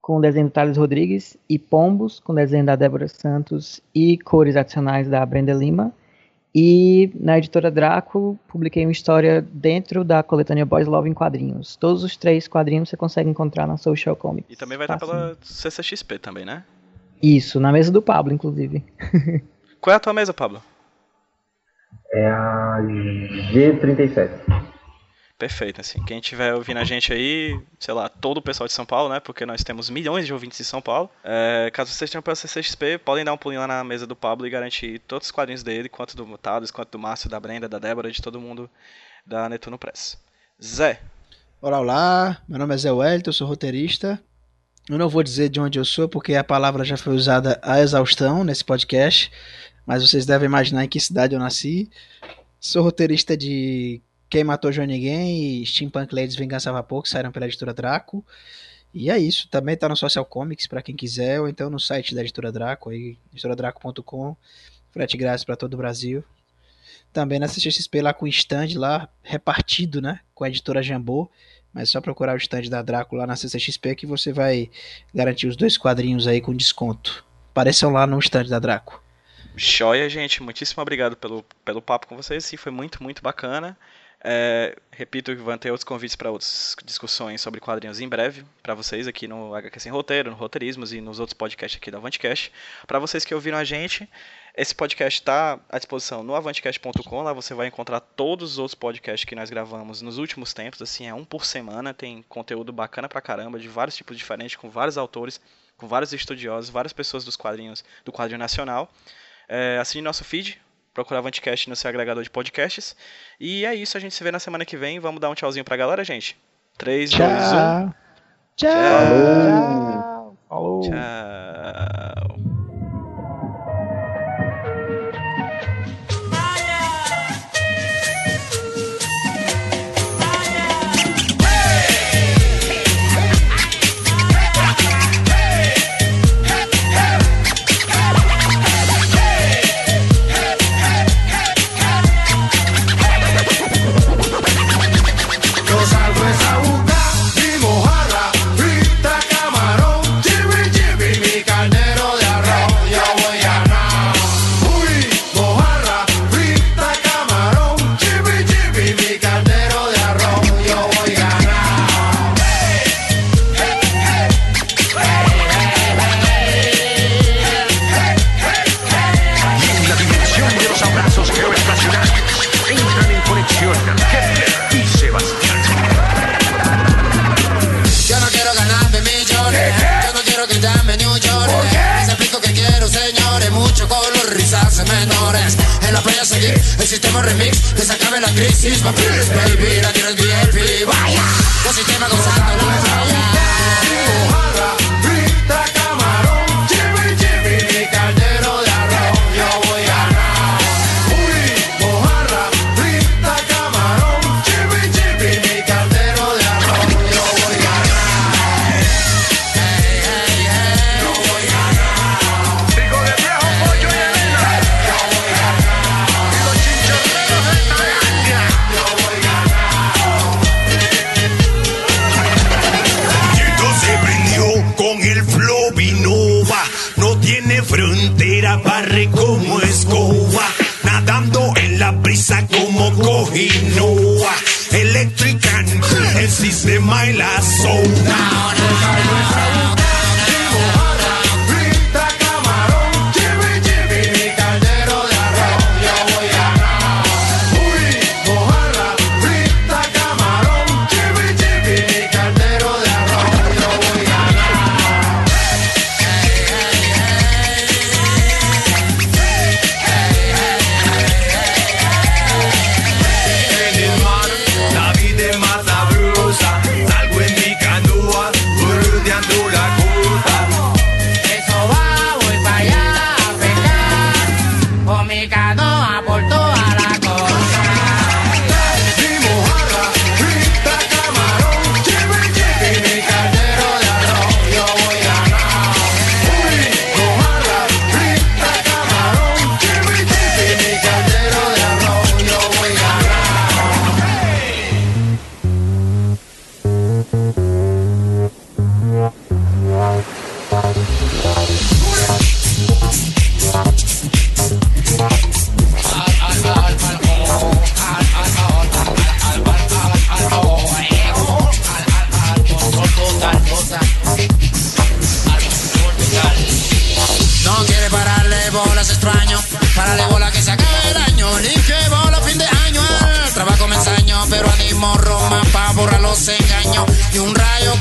com o desenho do Thales Rodrigues, e Pombos, com o desenho da Débora Santos e cores adicionais da Brenda Lima. E na editora Draco, publiquei uma história dentro da coletânea Boys Love em quadrinhos. Todos os três quadrinhos você consegue encontrar na Social Comics. E também vai estar pela CCXP também, né? Isso, na mesa do Pablo, inclusive. Qual é a tua mesa, Pablo? É a G37. Perfeito, assim. Quem estiver ouvindo a gente aí, sei lá, todo o pessoal de São Paulo, né? Porque nós temos milhões de ouvintes em São Paulo. É, caso vocês tenham pela CCXP, podem dar um pulinho lá na mesa do Pablo e garantir todos os quadrinhos dele, quanto do Thales, quanto do Márcio, da Brenda, da Débora, de todo mundo da Netuno Press. Zé, Olá, olá. Meu nome é Zé Wellington, eu sou roteirista. Eu não vou dizer de onde eu sou, porque a palavra já foi usada à exaustão nesse podcast. Mas vocês devem imaginar em que cidade eu nasci. Sou roteirista de Quem Matou João Ninguém e Steampunk Ladies Vingança a Vapor, que saíram pela editora Draco. E é isso. Também tá no Social Comics para quem quiser, ou então no site da editora Draco, aí, editoradraco.com. Frete grátis para todo o Brasil. Também na CXP lá com o stand lá, repartido, né? Com a editora Jambô. Mas é só procurar o stand da Draco lá na CCXP que você vai garantir os dois quadrinhos aí com desconto. Apareçam lá no stand da Draco. Joia, gente. Muitíssimo obrigado pelo, pelo papo com vocês. Sim, foi muito, muito bacana. É, repito que vão ter outros convites para outras discussões sobre quadrinhos em breve para vocês aqui no HQ Sem Roteiro, no Roteirismos e nos outros podcasts aqui do Avantcast. Para vocês que ouviram a gente, esse podcast está à disposição no avantcast.com. Lá você vai encontrar todos os outros podcasts que nós gravamos nos últimos tempos. Assim, é um por semana. Tem conteúdo bacana pra caramba, de vários tipos diferentes, com vários autores, com vários estudiosos, várias pessoas dos quadrinhos, do quadrinho nacional. É, assine nosso feed, procura Avantcast no seu agregador de podcasts. E é isso, a gente se vê na semana que vem. Vamos dar um tchauzinho pra galera, gente. 3, 2, 1. Tchau. Tchau. Falou. Falou. Tchau.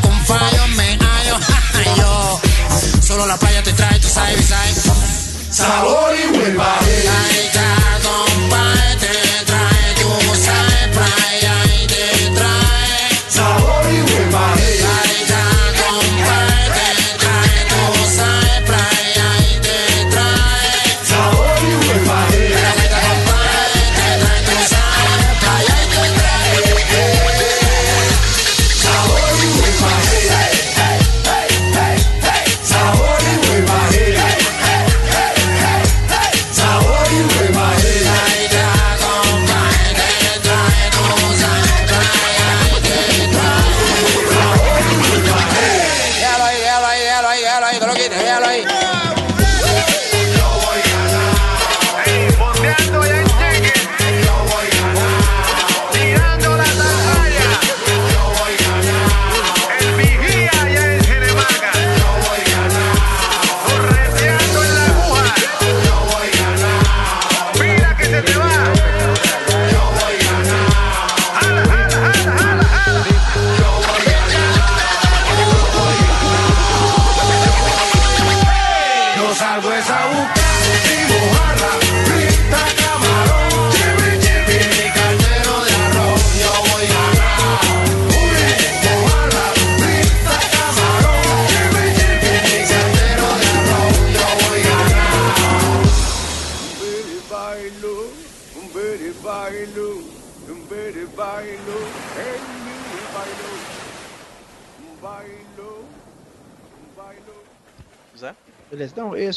Con fallo me hallo, yo, solo la playa te trae, tú sabes, sabes. Sabor y. Ahí está, compadre,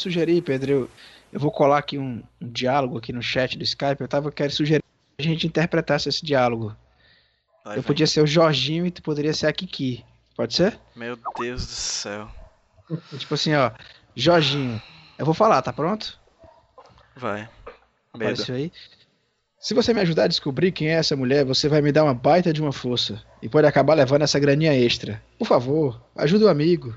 sugerir, Pedro, eu, eu vou colar aqui um, um diálogo aqui no chat do Skype, eu tava querendo sugerir que a gente interpretasse esse diálogo. Vai, eu vem. podia ser o Jorginho e tu poderia ser a Kiki. Pode ser? Meu Deus do céu. Tipo assim, ó, Jorginho, eu vou falar, tá pronto? Vai. Apareceu aí. Se você me ajudar a descobrir quem é essa mulher, você vai me dar uma baita de uma força. E pode acabar levando essa graninha extra. Por favor, ajuda o amigo.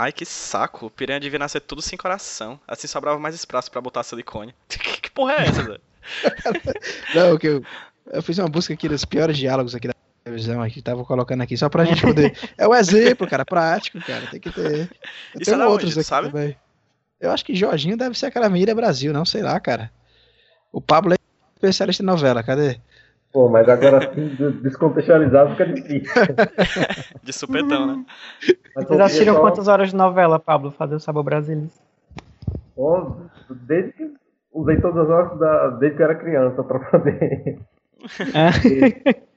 Ai, que saco. O piranha devia nascer tudo sem coração. Assim sobrava mais espaço pra botar silicone. que porra é essa, Zé? Não, que eu, eu fiz uma busca aqui dos piores diálogos aqui da televisão aqui, tava colocando aqui só pra gente poder. É o exemplo, cara, prático, cara, tem que ter. Isso Tem é outros onde, aqui sabe? também. Eu acho que Jorginho deve ser aquela Mira Brasil, não sei lá, cara. O Pablo é especialista em novela, cadê? Pô, mas agora assim, de- descontextualizado fica difícil. De supetão, né? Mas Vocês assistiram só- quantas horas de novela, Pablo, fazer o Sabor Brasileiro? Pô, desde que usei todas as horas da, desde que eu era criança pra poder. É.